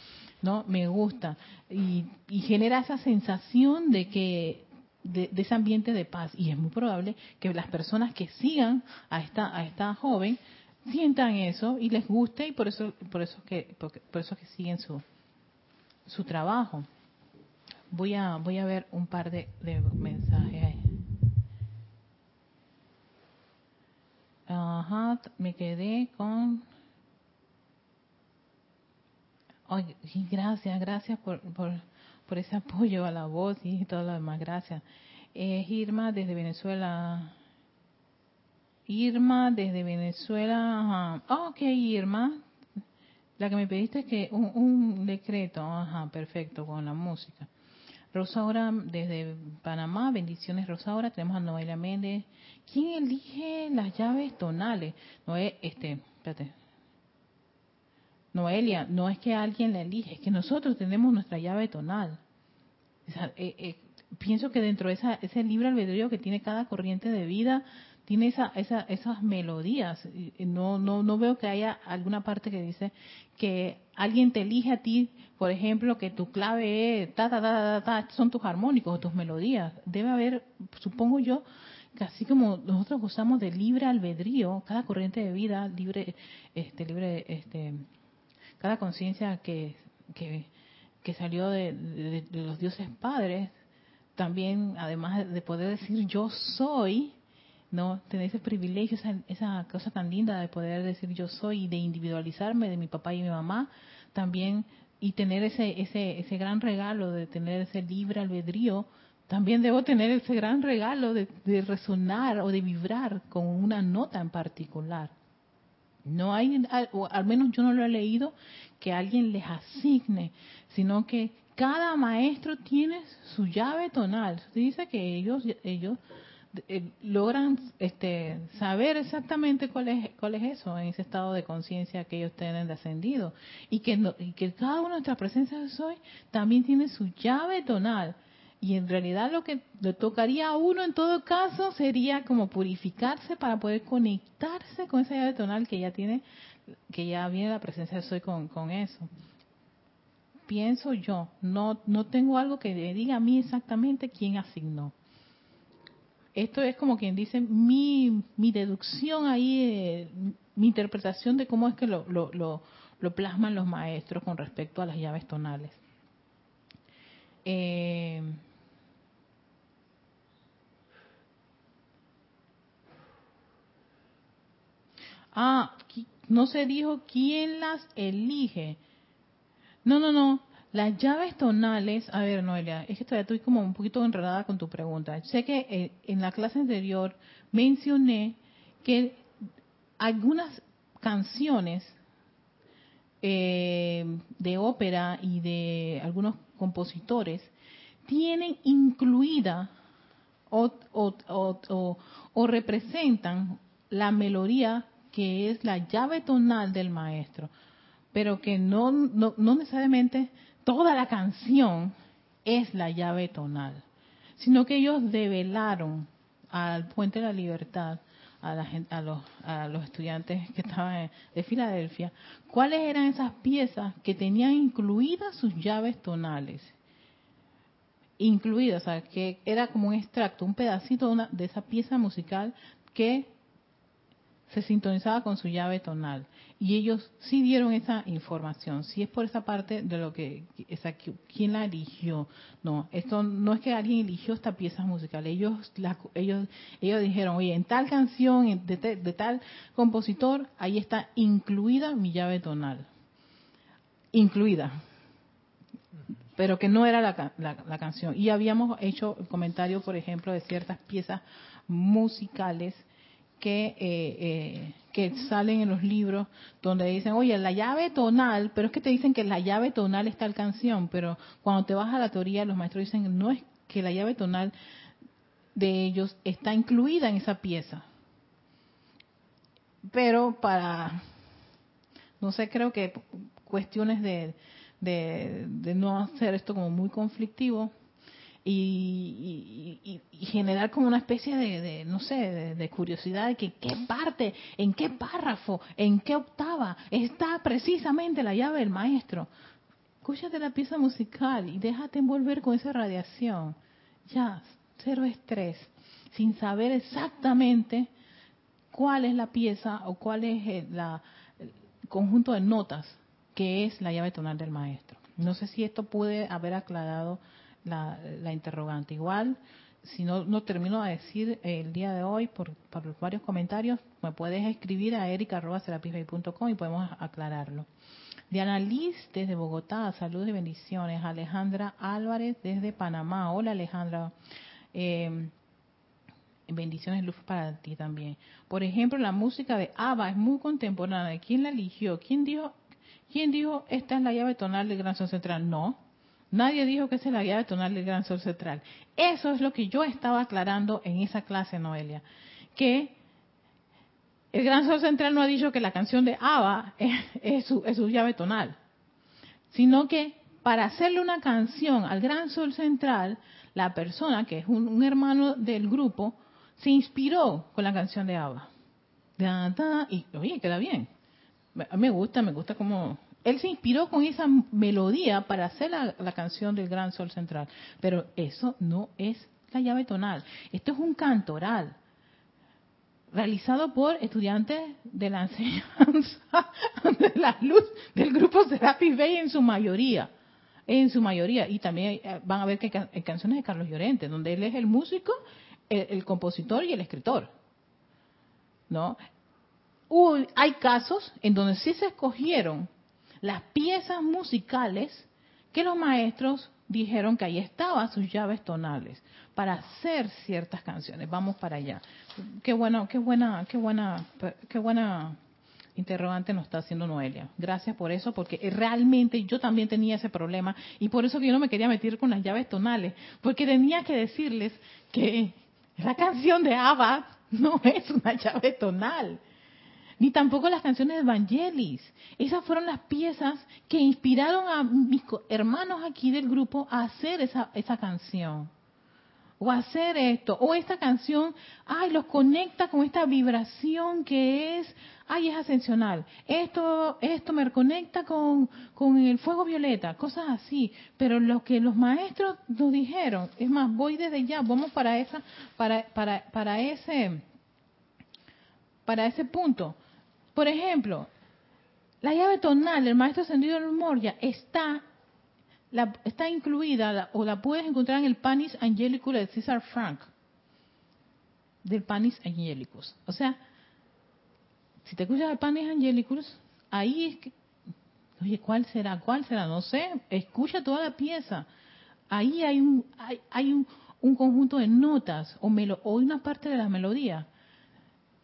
¿no? Me gusta. Y, y genera esa sensación de que de, ese ambiente de paz y es muy probable que las personas que sigan a esta a esta joven sientan eso y les guste y por eso por eso que por, eso que siguen su su trabajo voy a voy a ver un par de mensajes ahí. Ajá, me quedé con... Ay, gracias, gracias por, por, por, ese apoyo a la voz y todo lo demás, gracias. Eh, Irma desde Venezuela. Irma desde Venezuela. Ajá. Ah, ok, Irma. La que me pediste es que un, un decreto. Ajá, perfecto, con la música. Rosaura desde Panamá, bendiciones Rosaura, tenemos a Noelia Méndez. ¿Quién elige las llaves tonales? Noé, este, espérate. Noelia, no es que alguien la elige, es que nosotros tenemos nuestra llave tonal. Eh, eh, pienso que dentro de esa, ese libre albedrío que tiene cada corriente de vida, tiene esa, esa, esas melodías. No, no, no veo que haya alguna parte que dice que alguien te elige a ti, por ejemplo, que tu clave es ta, ta, ta, ta, ta, son tus armónicos o tus melodías. Debe haber, supongo yo, que así como nosotros gozamos de libre albedrío, cada corriente de vida libre, este, libre, este, cada conciencia que, salió de, los dioses padres, también, además de poder decir yo soy, no tener ese privilegio, esa, esa cosa tan linda de poder decir yo soy y de individualizarme de mi papá y mi mamá, también y tener ese ese ese gran regalo de tener ese libre albedrío también debo tener ese gran regalo de, resonar o de vibrar con una nota en particular no hay, o al menos yo no lo he leído, que alguien les asigne, sino que cada maestro tiene su llave tonal. Se dice que ellos, ellos eh, logran este, saber exactamente cuál es, cuál es eso en ese estado de conciencia que ellos tienen de ascendido. Y que, y que cada una de nuestras presencias de soy también tiene su llave tonal. Y en realidad lo que le tocaría a uno en todo caso sería como purificarse para poder conectarse con esa llave tonal que ya tiene, que ya viene la presencia de soy con, con eso. Pienso yo, no, no tengo algo que diga a mí exactamente quién asignó. Esto es como quien dice mi, mi deducción ahí, eh, mi interpretación de cómo es que lo, lo, lo, lo plasman los maestros con respecto a las llaves tonales. Eh, Ah, no se dijo quién las elige. No, no, no. Las llaves tonales, a ver, Noelia, es que todavía estoy como un poquito enredada con tu pregunta. Sé que eh, en la clase anterior mencioné que algunas canciones eh, de ópera y de algunos compositores tienen incluida o, o, o representan la melodía que es la llave tonal del maestro, pero que no, no, no necesariamente toda la canción es la llave tonal, sino que ellos develaron al Puente de la Libertad, a, la a, los, estudiantes que estaban de Filadelfia, cuáles eran esas piezas que tenían incluidas sus llaves tonales. Incluidas, o sea, que era como un extracto, un pedacito de, una, de esa pieza musical que se sintonizaba con su llave tonal. Y ellos sí dieron esa información. Si es por esa parte de lo que, esa, ¿quién la eligió? No, esto no es que alguien eligió esta pieza musical. Ellos, ellos, ellos dijeron, oye, en tal canción, de, tal compositor, ahí está incluida mi llave tonal. Incluida. Pero que no era la, la, la canción. Y habíamos hecho comentario, por ejemplo, de ciertas piezas musicales que, eh, eh, que salen en los libros donde dicen, oye, la llave tonal, pero es que te dicen que la llave tonal está en canción, pero cuando te vas a la teoría, los maestros dicen, no es que la llave tonal de ellos está incluida en esa pieza. Pero para, no sé, creo que cuestiones de, de, de no hacer esto como muy conflictivo, y, generar como una especie de, no sé, de, curiosidad de que qué parte, en qué párrafo, en qué octava está precisamente la llave del maestro. Escúchate la pieza musical y déjate envolver con esa radiación. Ya, cero estrés, sin saber exactamente cuál es la pieza o cuál es el, la, el conjunto de notas que es la llave tonal del maestro. No sé si esto puede haber aclarado la, la interrogante. Igual, si no, no termino de decir el día de hoy por, por varios comentarios, me puedes escribir a erica.com y podemos aclararlo. Diana Liz desde Bogotá, saludos y bendiciones. Alejandra Álvarez desde Panamá. Hola Alejandra. Eh, bendiciones luz para ti también. Por ejemplo, la música de ABBA es muy contemporánea. ¿Quién la eligió? ¿Quién dijo, quién dijo esta es la llave tonal del Gran Son Central? No, Nadie dijo que esa es la llave tonal del gran sol central. Eso es lo que yo estaba aclarando en esa clase, Noelia. Que el gran sol central no ha dicho que la canción de Ava es, su, es su llave tonal, sino que para hacerle una canción al gran sol central, la persona, que es un, hermano del grupo, se inspiró con la canción de Ava. y oye, queda bien. Me gusta, me gusta como él se inspiró con esa melodía para hacer la, canción del Gran Sol Central. Pero eso no es la llave tonal. Esto es un cantoral realizado por estudiantes de la enseñanza de la luz del grupo Serapis Bay en su mayoría. En su mayoría. Y también eh, van a ver que hay canciones de Carlos Llorente, donde él es el músico, el, compositor y el escritor. ¿No? hay casos en donde sí se escogieron las piezas musicales que los maestros dijeron que ahí estaban sus llaves tonales para hacer ciertas canciones. Vamos para allá. Qué bueno, qué buena, qué buena, qué buena interrogante nos está haciendo Noelia. Gracias por eso, porque realmente yo también tenía ese problema y por eso que yo no me quería meter con las llaves tonales, porque tenía que decirles que la canción de ABBA no es una llave tonal ni tampoco las canciones de Evangelis. Esas fueron las piezas que inspiraron a mis hermanos aquí del grupo a hacer esa, esa canción. O hacer esto, o esta canción, ay, los conecta con esta vibración que es, ay, es ascensional. Esto, esto me conecta con, con el fuego violeta, cosas así. Pero lo que los maestros nos dijeron, es más, voy desde ya, vamos para esa, para, para, para ese, para ese punto. Por ejemplo, la llave tonal del maestro ascendido de Moria está, está incluida o la puedes encontrar en el Panis Angelicus de César Frank, del Panis Angelicus. O sea, si te escuchas el Panis Angelicus, ahí es que, oye, ¿cuál será? ¿Cuál será? No sé, escucha toda la pieza. Ahí hay un, hay, un, un, conjunto de notas o, o una parte de la melodía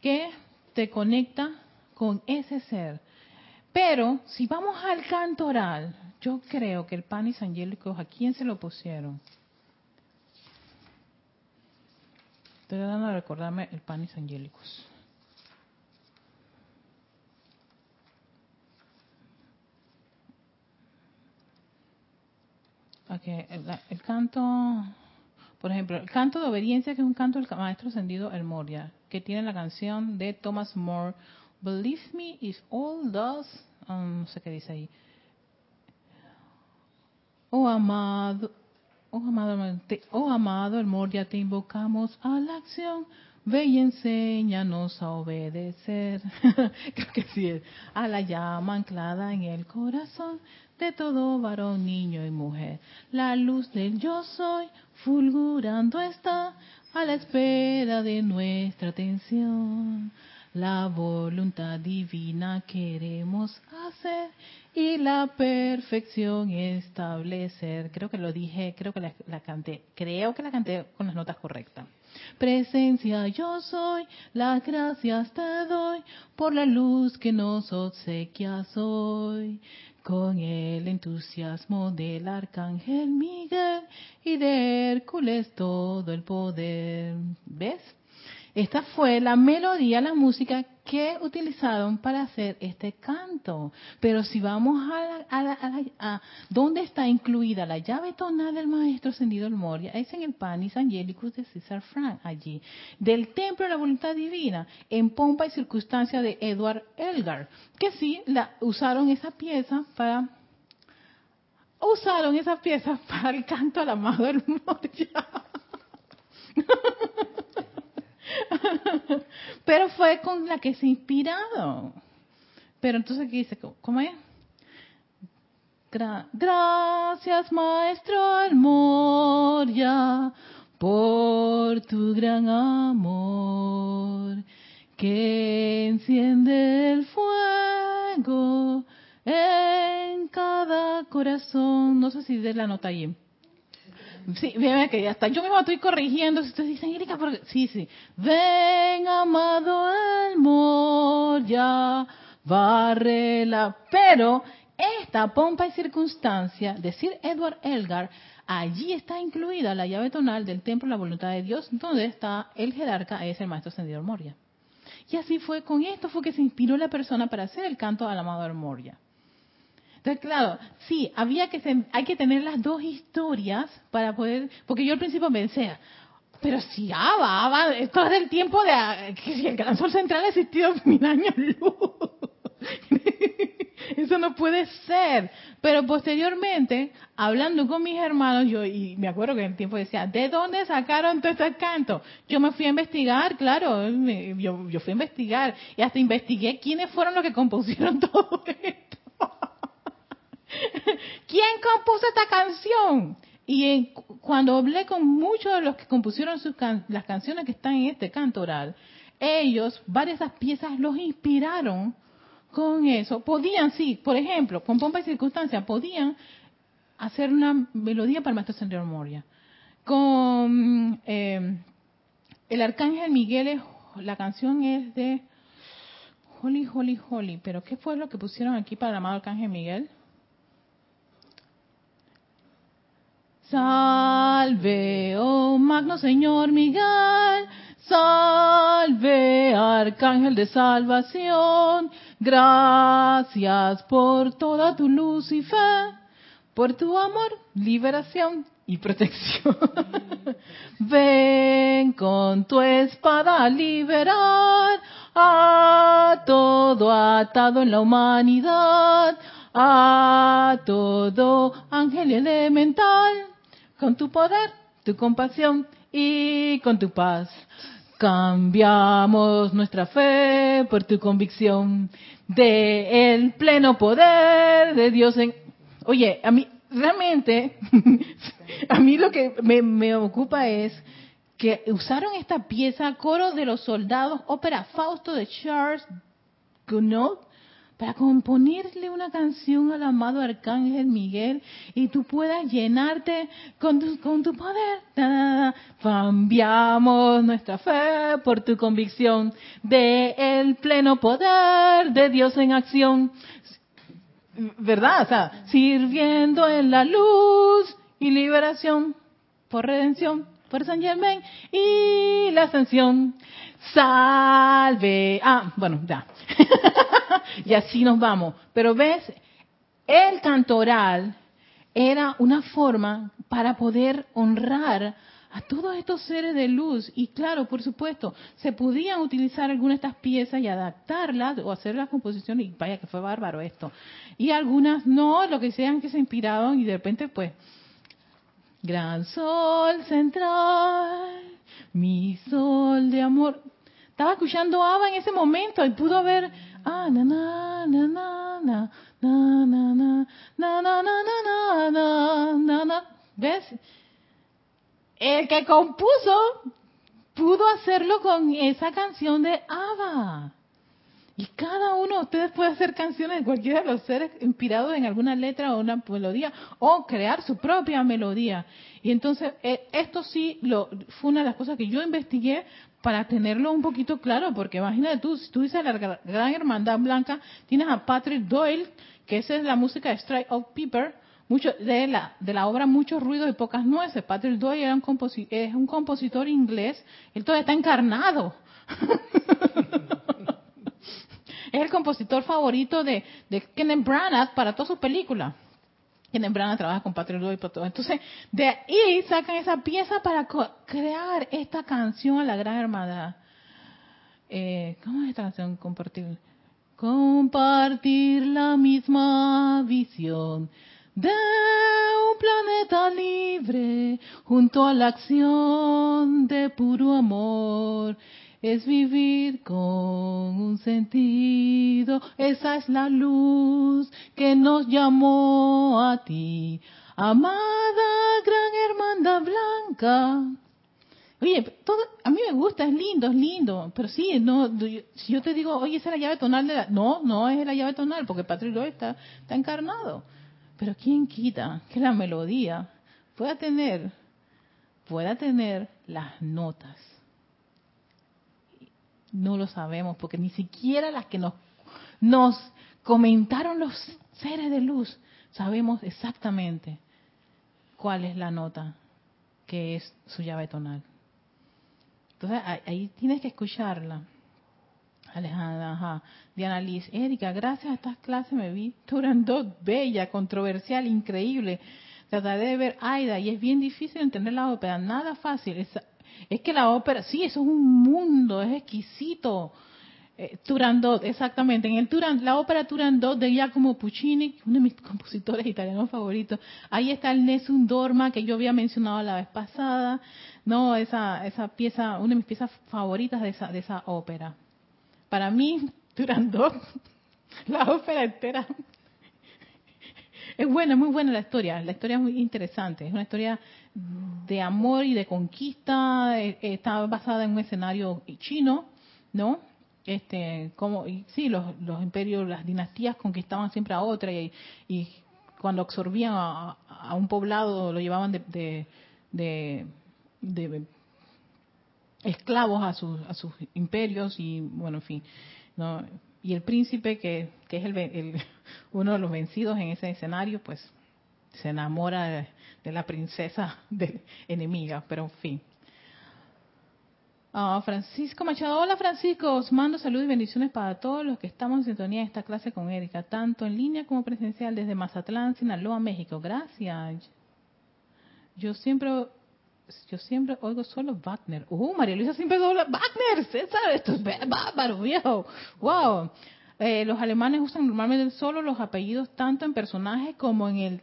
que te conecta con ese ser. Pero si vamos al canto oral, yo creo que el panis angélicos, ¿a quién se lo pusieron? Estoy tratando de recordarme el panis angélicos. Okay, el, canto, por ejemplo, el canto de obediencia, que es un canto del maestro ascendido El Moria, que tiene la canción de Thomas More, Believe me, if all does, um, no sé qué dice ahí. Oh amado, oh amado, oh amado, el Moria, te invocamos a la acción. Ve y enséñanos a obedecer. Creo que sí es. A la llama anclada en el corazón de todo varón, niño y mujer. La luz del yo soy fulgurando está a la espera de nuestra atención. La voluntad divina queremos hacer y la perfección establecer. Creo que lo dije, creo que la, canté, creo que la canté con las notas correctas. Presencia yo soy, las gracias te doy por la luz que nos obsequias hoy. Con el entusiasmo del arcángel Miguel y de Hércules todo el poder. ¿Ves? Esta fue la melodía, la música que utilizaron para hacer este canto. Pero si vamos a, dónde está incluida la llave tonal del maestro ascendido del Moria, es en el Panis Angelicus de César Frank, allí. Del Templo de la Voluntad Divina, en pompa y circunstancia de Edward Elgar, que sí la, usaron esa pieza para usaron esa pieza para el canto al amado del Moria. Pero fue con la que se inspirado. Pero entonces aquí dice, ¿cómo es? gracias, Maestro Moria, por tu gran amor que enciende el fuego en cada corazón. No sé si de la nota ahí. Sí, ven que hasta yo mismo estoy corrigiendo. Si ustedes dicen, Erika, porque... sí, sí. Ven, amado el ya, barrela. Pero esta pompa y circunstancia de Sir Edward Elgar, allí está incluida la llave tonal del templo la voluntad de Dios, donde está el jerarca, es el maestro ascendido Moria. Y así fue, con esto fue que se inspiró la persona para hacer el canto al amado Moria. Entonces, claro, sí, había que hay que tener las dos historias para poder, porque yo al principio pensé, pero si Ava, Ava, esto es del tiempo de que si el gran sol central ha existido mil años luz. Eso no puede ser. Pero posteriormente, hablando con mis hermanos, yo, y me acuerdo que en el tiempo decía, ¿de dónde sacaron todo este canto? Yo me fui a investigar, claro, yo fui a investigar y hasta investigué quiénes fueron los que compusieron todo esto. ¿Quién compuso esta canción? Y cuando hablé con muchos de los que compusieron sus las canciones que están en este canto oral, ellos, varias de esas piezas los inspiraron con eso. Podían, sí, por ejemplo, con pompa y circunstancia, podían hacer una melodía para el maestro Sendero Moria. Con eh, el arcángel Miguel, la canción es de Holy, Holy, Holy. Pero ¿qué fue lo que pusieron aquí para el amado arcángel Miguel? Salve, oh magno Señor Miguel, salve, arcángel de salvación, gracias por toda tu luz y fe, por tu amor, liberación y protección. Ven con tu espada a liberar a todo atado en la humanidad, a todo ángel elemental con tu poder, tu compasión y con tu paz. Cambiamos nuestra fe por tu convicción de el pleno poder de Dios en... Oye, a mí realmente, a mí lo que me, ocupa es que usaron esta pieza, coro de los soldados, ópera Fausto de Charles Gounod, para componerle una canción al amado Arcángel Miguel y tú puedas llenarte con tu, con tu poder. Cambiamos nuestra fe por tu convicción de el pleno poder de Dios en acción. ¿Verdad? O sea, sirviendo en la luz y liberación por redención, por San Germain y la ascensión. Salve. Ah, bueno, ya. y así nos vamos. Pero ves, el cantoral era una forma para poder honrar a todos estos seres de luz. Y claro, por supuesto, se podían utilizar algunas de estas piezas y adaptarlas o hacer la composición. Y vaya que fue bárbaro esto. Y algunas no, lo que sean que se inspiraron y de repente pues, gran sol central, mi sol de amor. Estaba escuchando Ava en ese momento y pudo haber Ah, na, na, na, na, na, na, na, na, na, na, na, na, na, na. ¿Ves? El que compuso pudo hacerlo con esa canción de Ava. Y cada uno de ustedes puede hacer canciones de cualquiera de los seres inspirados en alguna letra o una melodía o crear su propia melodía. Y entonces, esto sí lo, fue una de las cosas que yo investigué para tenerlo un poquito claro, porque imagínate tú, si tú dices la Gran Hermandad Blanca, tienes a Patrick Doyle, que esa es la música de Strike of Piper, mucho, de, la, de la obra Muchos ruidos y pocas nueces. Patrick Doyle era un es un compositor inglés, él todavía está encarnado. es el compositor favorito de, de Kenneth Branagh para todas sus películas. Kenneth Branagh trabaja con Patrick y todo. Entonces, de ahí sacan esa pieza para crear esta canción a la Gran Hermandad. Eh, ¿Cómo es esta canción? Compartir. Compartir la misma visión de un planeta libre junto a la acción de puro amor es vivir con un sentido. Esa es la luz que nos llamó a ti, amada gran hermandad blanca. Oye, todo, a mí me gusta, es lindo, es lindo, pero sí, no, si yo te digo, oye, esa es la llave tonal de la... No, no es la llave tonal, porque Patrick está, está encarnado. Pero ¿quién quita que la melodía pueda tener, pueda tener las notas no lo sabemos, porque ni siquiera las que nos, nos comentaron los seres de luz, sabemos exactamente cuál es la nota que es su llave tonal. Entonces ahí tienes que escucharla. Alejandra. Diana Liz, Erika, gracias a estas clases me vi dos bella, controversial, increíble. Trataré de ver Aida y es bien difícil entender la ópera, nada fácil. Es, que la ópera, sí, eso es un mundo, es exquisito. Eh, Turandot, exactamente. En el Turan, la ópera Turandot de Giacomo Puccini, uno de mis compositores italianos favoritos. Ahí está el Nessun Dorma que yo había mencionado la vez pasada. No, esa esa pieza, una de mis piezas favoritas de esa de esa ópera. Para mí, Turandot, la ópera entera es buena, muy buena la historia. La historia es muy interesante. Es una historia de amor y de conquista. Eh, está basada en un escenario chino, ¿no? este como y sí los, los imperios las dinastías conquistaban siempre a otra y, cuando absorbían a, un poblado lo llevaban de, de, de, esclavos a sus a sus imperios y bueno en fin no y el príncipe que, que es el, el, uno de los vencidos en ese escenario pues se enamora de, la princesa de, enemiga pero en fin Ah, Francisco Machado, hola Francisco, os mando salud y bendiciones para todos los que estamos en sintonía de esta clase con Erika, tanto en línea como presencial desde Mazatlán, Sinaloa, México. Gracias. Yo siempre, yo siempre oigo solo Wagner. Uh, María Luisa siempre oigo Wagner, César, esto es bárbaro, viejo. Wow. Eh, los alemanes usan normalmente solo los apellidos tanto en personajes como en el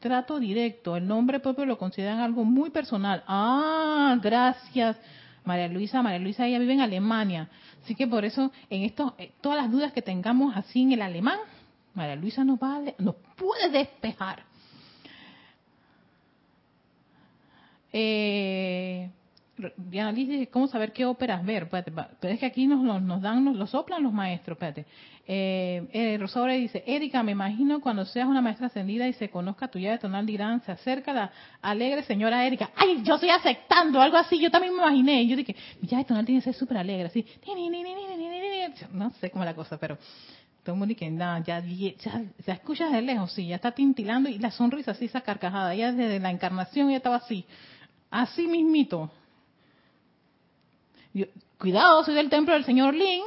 trato directo. El nombre propio lo consideran algo muy personal. Ah, gracias. María Luisa, María Luisa ella vive en Alemania, así que por eso en esto, eh, todas las dudas que tengamos así en el alemán, María Luisa nos va nos puede despejar. Eh, Dice, ¿cómo saber qué óperas ver? pero es que aquí nos, nos, dan, nos lo soplan los maestros, espérate. Eh, eh dice, Erika, me imagino cuando seas una maestra ascendida y se conozca tu llave tonal dirán, se acerca la alegre señora Erika. Ay, yo estoy aceptando, algo así, yo también me imaginé. Yo dije, mi llave tonal tiene que ser súper alegre, así. No sé cómo es la cosa, pero todo el mundo dice, ya, ya, ya, escuchas de lejos, sí, ya está tintilando y la sonrisa así, esa carcajada. Ya desde la encarnación ya estaba así, así mismito. Cuidado, soy del templo del señor Lin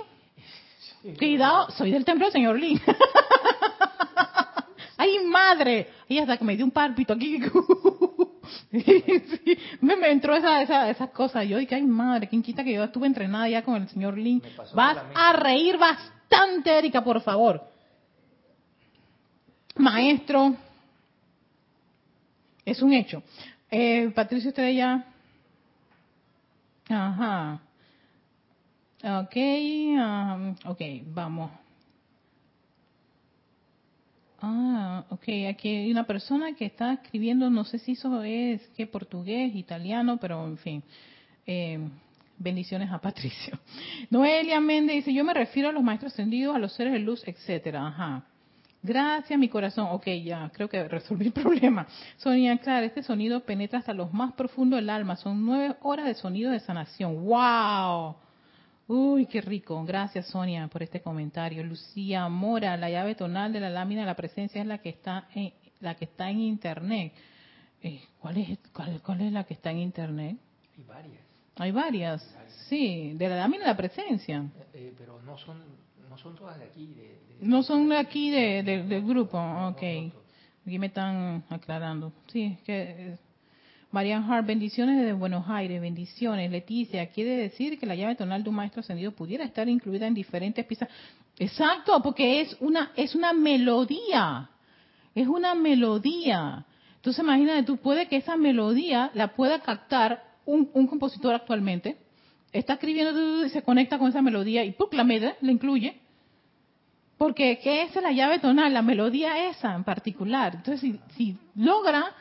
Cuidado, soy del templo del señor Lin. ¡Ay, madre! Y hasta que me dio un pálpito aquí. me, entró esa, esa, esas cosas. Yo dije, ay, madre, ¿quién quita que yo estuve entrenada ya con el señor Lin? Vas a reír bastante, Erika, por favor. Maestro, es un hecho. Eh, Patricio Estrella. Ajá. Ok, um, vamos. Ah, ok, aquí hay una persona que está escribiendo, no sé si eso es que portugués, italiano, pero en fin. Eh, bendiciones a Patricio. Noelia Méndez dice, yo me refiero a los maestros ascendidos, a los seres de luz, etcétera. Ajá. Gracias, mi corazón. Ok, ya, creo que resolví el problema. Sonia, claro, este sonido penetra hasta los más profundos del alma. Son nueve horas de sonido de sanación. ¡Wow! Uy, qué rico. Gracias, Sonia, por este comentario. Lucía Mora, la llave tonal de la lámina de la presencia es la que está en, la que está en Internet. Eh, ¿cuál, es, cuál, es la que está en Internet? Hay varias. Hay varias, sí, de la lámina de la presencia. Eh, eh, pero no son, no son todas de aquí. De, no son de aquí de, del grupo, ok. Aquí me están aclarando. Sí, que Marian Hart, bendiciones desde Buenos Aires, bendiciones. Leticia, quiere decir que la llave tonal de un maestro ascendido pudiera estar incluida en diferentes piezas. Exacto, porque es una, es una melodía. Es una melodía. Entonces imagínate, tú puede que esa melodía la pueda captar un, compositor actualmente. Está escribiendo y se conecta con esa melodía y ¡pum! la media la incluye. Porque ¿qué es la llave tonal? La melodía esa en particular. Entonces, si, si logra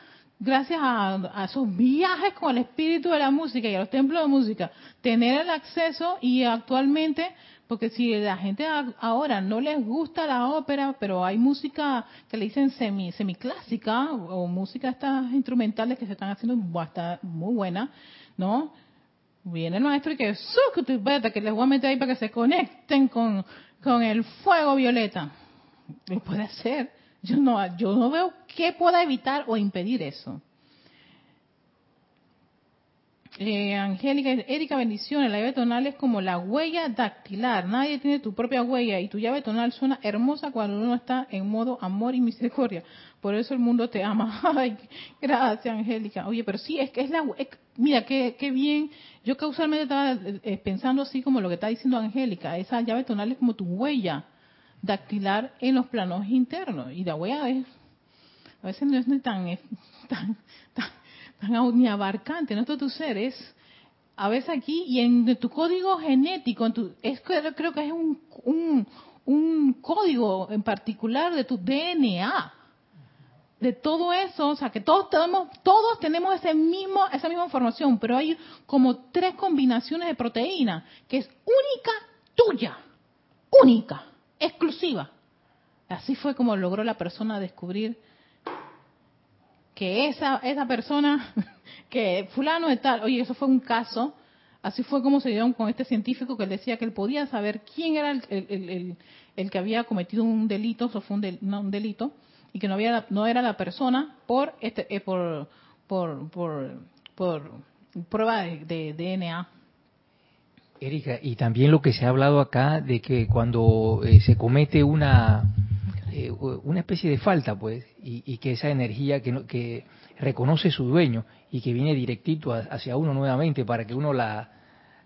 gracias a, esos viajes con el espíritu de la música y a los templos de música, tener el acceso y actualmente, porque si la gente ahora no les gusta la ópera, pero hay música que le dicen semi semiclásica o música estas instrumentales que se están haciendo bastante, muy buena, ¿no? Viene el maestro y que, que les voy a meter ahí para que se conecten con, con el fuego violeta. Lo puede hacer Yo no, yo no veo qué pueda evitar o impedir eso. Eh, Angélica, Erika, bendiciones. La llave tonal es como la huella dactilar. Nadie tiene tu propia huella y tu llave tonal suena hermosa cuando uno está en modo amor y misericordia. Por eso el mundo te ama. Ay, gracias, Angélica. Oye, pero sí, es que es la. mira, qué, qué bien. Yo causalmente estaba eh, pensando así como lo que está diciendo Angélica. Esa llave tonal es como tu huella dactilar en los planos internos. Y la huella es. A veces no es tan, tan, tan tan abarcante, no todo tu ser, es a veces aquí y en tu código genético, en tu, es, creo que es un, un, un código en particular de tu DNA de todo eso, o sea, que todos tenemos, todos tenemos ese mismo, esa misma información, pero hay como tres combinaciones de proteína que es única tuya, única, exclusiva. Así fue como logró la persona descubrir que esa, esa persona, que fulano de tal, oye, eso fue un caso, así fue como se dieron con este científico que él decía que él podía saber quién era el, el, el, que había cometido un delito, eso fue un, no, un delito, y que no, había, no era la persona por, este, eh, por, por, por, por, prueba de, DNA. Erika, y también lo que se ha hablado acá de que cuando eh, se comete una eh, una especie de falta, pues, y, que esa energía que, que reconoce su dueño y que viene directito hacia uno nuevamente para que uno la,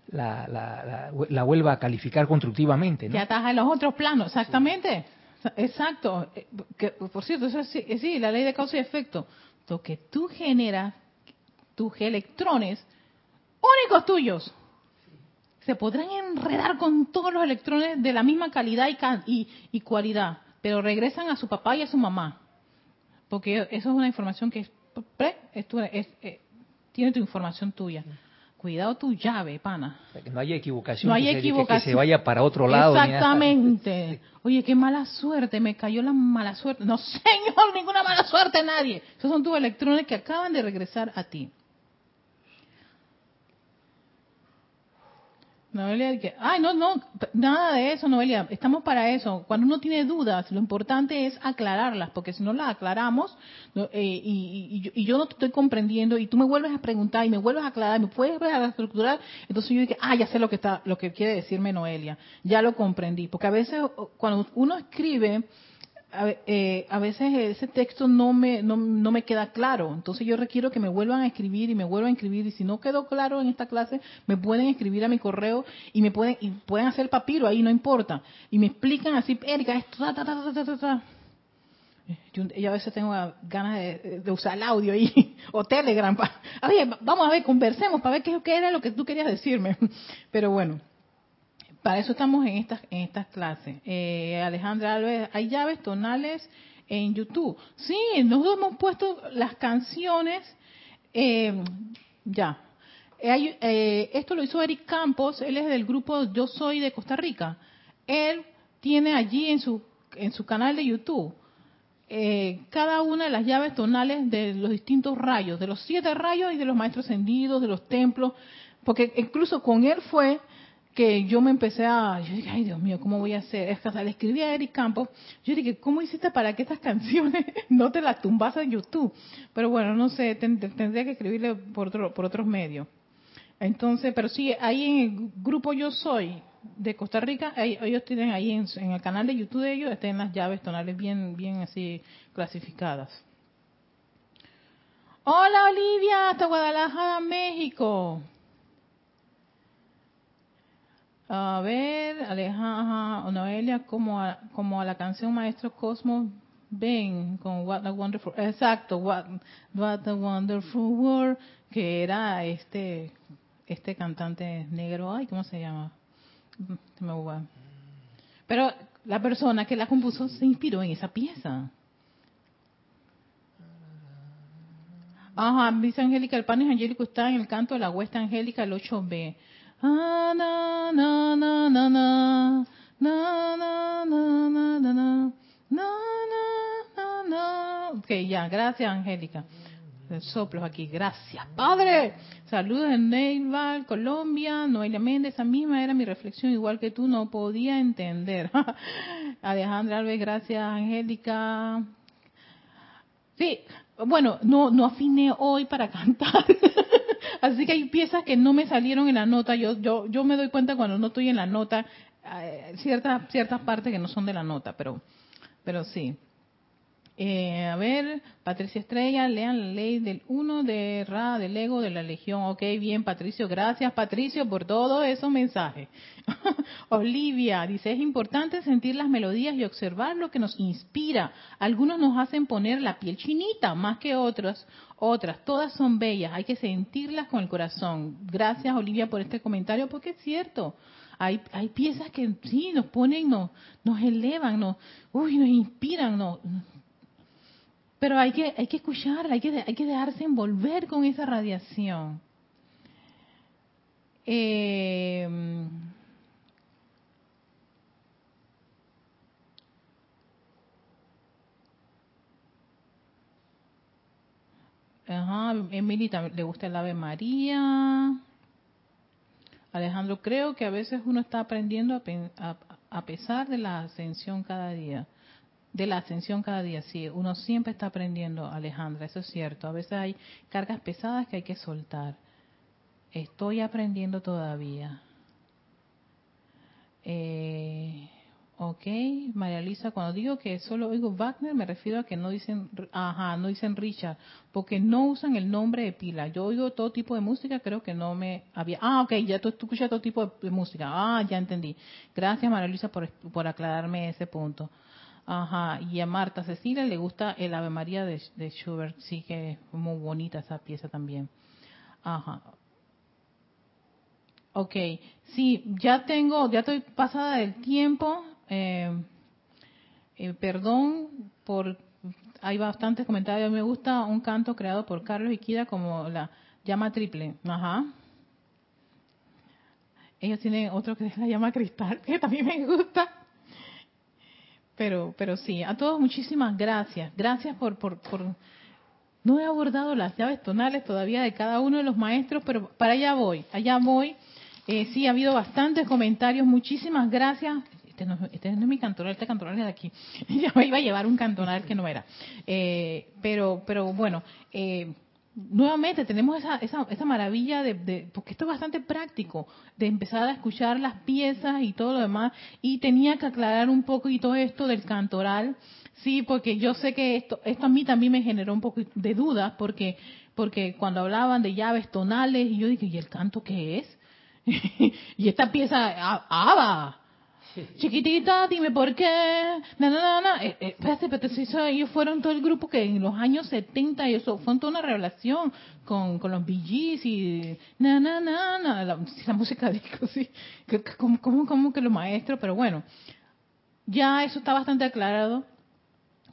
la, la, vuelva a calificar constructivamente. ¿no? Que ataja en los otros planos, exactamente. Exacto. Eh, que, por cierto, eso es, sí, la ley de causa y efecto. Lo que tú generas, tus electrones, únicos tuyos, se podrán enredar con todos los electrones de la misma calidad y, y cualidad pero regresan a su papá y a su mamá. Porque eso es una información que es, es, eh, tiene tu información tuya. Cuidado tu llave, pana. que no haya equivocación. No hay equivocación. Que, se vaya para otro lado. Exactamente. Oye, qué mala suerte, me cayó la mala suerte. No, señor, ninguna mala suerte, nadie. Esos son tus electrones que acaban de regresar a ti. Noelia, que, ay, no, no, nada de eso, Noelia, estamos para eso. Cuando uno tiene dudas, lo importante es aclararlas, porque si no las aclaramos eh, y, yo, no te estoy comprendiendo y tú me vuelves a preguntar y me vuelves a aclarar, me puedes ver a estructurar, entonces yo digo, ah, ya sé lo que está, lo que quiere decirme Noelia, ya lo comprendí, porque a veces cuando uno escribe a, eh, a, veces ese texto no me, no, no, me queda claro. Entonces yo requiero que me vuelvan a escribir y me vuelvan a escribir. Y si no quedó claro en esta clase, me pueden escribir a mi correo y me pueden, y pueden hacer papiro ahí, no importa. Y me explican así, Erika, esto, ta, ta, ta, ta, yo, a veces tengo ganas de, usar el audio ahí, o Telegram. oye, vamos a ver, conversemos para ver qué, qué era lo que tú querías decirme. Pero bueno. Para eso estamos en estas, en estas clases. Eh, Alejandra Alves, ¿hay llaves tonales en YouTube? Sí, nosotros hemos puesto las canciones, eh, ya. Eh, esto lo hizo Eric Campos, él es del grupo Yo Soy de Costa Rica. Él tiene allí en su, en su canal de YouTube cada una de las llaves tonales de los distintos rayos, de los siete rayos y de los maestros encendidos, de los templos, porque incluso con él fue que yo me empecé a, yo dije, ay Dios mío, ¿cómo voy a hacer? Es que le escribí a Eric Campos, yo dije, ¿cómo hiciste para que estas canciones no te las tumbas en YouTube? Pero bueno, no sé, tendría que escribirle por, otro, por otros medios. Entonces, pero sí, ahí en el grupo Yo Soy de Costa Rica, ellos tienen ahí en, en, el canal de YouTube de ellos, están las llaves tonales bien, bien así clasificadas. Hola Olivia, hasta Guadalajara, México. A ver, Alejandra, Noelia, como a, como a la canción Maestro Cosmos, ven con What a Wonderful, exacto, What, What a Wonderful World, que era este este cantante negro, ay, ¿cómo se llama? Me Pero la persona que la compuso se inspiró en esa pieza. Ajá, dice Angélica, el pan angélico está en el canto de la huesta angélica, el 8B. Ah, na, na, na, na, na. Na, na, na, na, na, na. Na, na, na, na. Ok, ya, gracias, Angélica. Eh, soplos aquí, gracias. Padre, saludos en Neival, Colombia. Noelia Méndez, esa misma era mi reflexión, igual que tú, no podía entender. Alejandra Alves, gracias, Angélica. Sí, bueno, no, no afiné hoy para cantar. Así que hay piezas que no me salieron en la nota. Yo, yo, yo me doy cuenta cuando no estoy en la nota, eh, ciertas, ciertas partes que no son de la nota, pero, pero sí. Eh, a ver, Patricia Estrella, lean la ley del uno de Ra, del ego, de la legión. Ok, bien, Patricio, gracias, Patricio, por todos esos mensajes. Olivia dice, es importante sentir las melodías y observar lo que nos inspira. Algunos nos hacen poner la piel chinita más que otros. Otras, todas son bellas, hay que sentirlas con el corazón. Gracias, Olivia, por este comentario, porque es cierto. Hay, hay piezas que sí nos ponen, nos, nos elevan, nos, uy, nos inspiran, nos, pero hay que, hay que escucharla, hay que, hay que dejarse envolver con esa radiación. Eh, Ajá, le gusta el Ave María. Alejandro, creo que a veces uno está aprendiendo a, a pesar de la ascensión cada día de la ascensión cada día. Sí, uno siempre está aprendiendo, Alejandra, eso es cierto. A veces hay cargas pesadas que hay que soltar. Estoy aprendiendo todavía. Eh, ok, María Lisa, cuando digo que solo oigo Wagner, me refiero a que no dicen, ajá, no dicen Richard, porque no usan el nombre de pila. Yo oigo todo tipo de música, creo que no me había. Ah, ok, ya tú, escuchas todo tipo de, música. Ah, ya entendí. Gracias, María Luisa, por, por aclararme ese punto. Ajá, y a Marta Cecilia le gusta el Ave María de, Schubert, sí que es muy bonita esa pieza también. Ajá. Ok, sí, ya tengo, ya estoy pasada del tiempo. Eh, eh, perdón por, hay bastantes comentarios. Me gusta un canto creado por Carlos Iquida como la llama triple. Ajá. Ellos tienen otro que es la llama cristal, que también me gusta. Pero, pero sí, a todos muchísimas gracias. Gracias por, por, por, no he abordado las llaves tonales todavía de cada uno de los maestros, pero para allá voy, allá voy. Eh, sí, ha habido bastantes comentarios. Muchísimas gracias. Este no, este no es mi cantonal, este cantonal es de aquí. ya me iba a llevar un cantonal que no era. Eh, pero, pero bueno, eh, nuevamente tenemos esa, esa, esa maravilla de, porque esto es bastante práctico, de empezar a escuchar las piezas y todo lo demás, y tenía que aclarar un poco esto del cantoral, sí, porque yo sé que esto, esto a mí también me generó un poco de duda, porque, porque cuando hablaban de llaves tonales, y yo dije, ¿y el canto qué es? y esta pieza, ¡aba! Chiquitita, dime por qué. No, no, no, eh, eh, espérate, ellos fueron todo el grupo que en los años 70, eso fue toda una revelación con, con los BGs y. No, no, no, no, la, música disco, sí. Como, como, como que los maestros, pero bueno. Ya eso está bastante aclarado.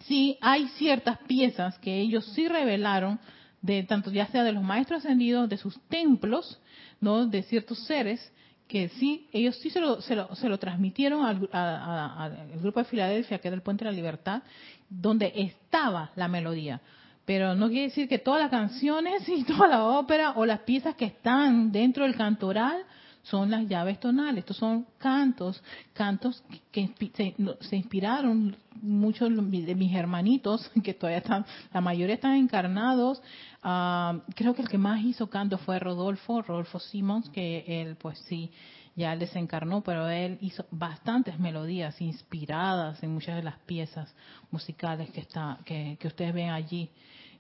Sí, hay ciertas piezas que ellos sí revelaron, de tanto ya sea de los maestros ascendidos, de sus templos, ¿no? De ciertos seres que sí, ellos sí se lo, se lo, se lo transmitieron al, grupo de Filadelfia, que era el Puente de la Libertad, donde estaba la melodía. Pero no quiere decir que todas las canciones y toda la ópera o las piezas que están dentro del cantoral son las llaves tonales. Estos son cantos, cantos que, se, inspiraron muchos de mis hermanitos, que todavía están, la mayoría están encarnados. Ah, creo que el que más hizo canto fue Rodolfo, Rodolfo Simons, que él pues sí, ya desencarnó, pero él hizo bastantes melodías inspiradas en muchas de las piezas musicales que, está, que, que ustedes ven allí,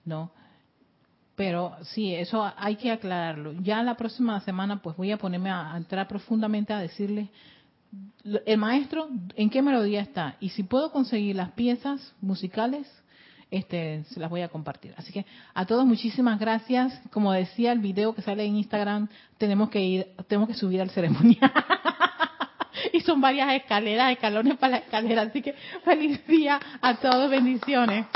¿no? Pero sí, eso hay que aclararlo. Ya la próxima semana pues voy a ponerme a, entrar profundamente a decirles el maestro en qué melodía está y si puedo conseguir las piezas musicales este se las voy a compartir. Así que a todos muchísimas gracias. Como decía el video que sale en Instagram, tenemos que ir tenemos que subir al ceremonial. y son varias escaleras, escalones para la escalera, así que feliz día a todos, bendiciones.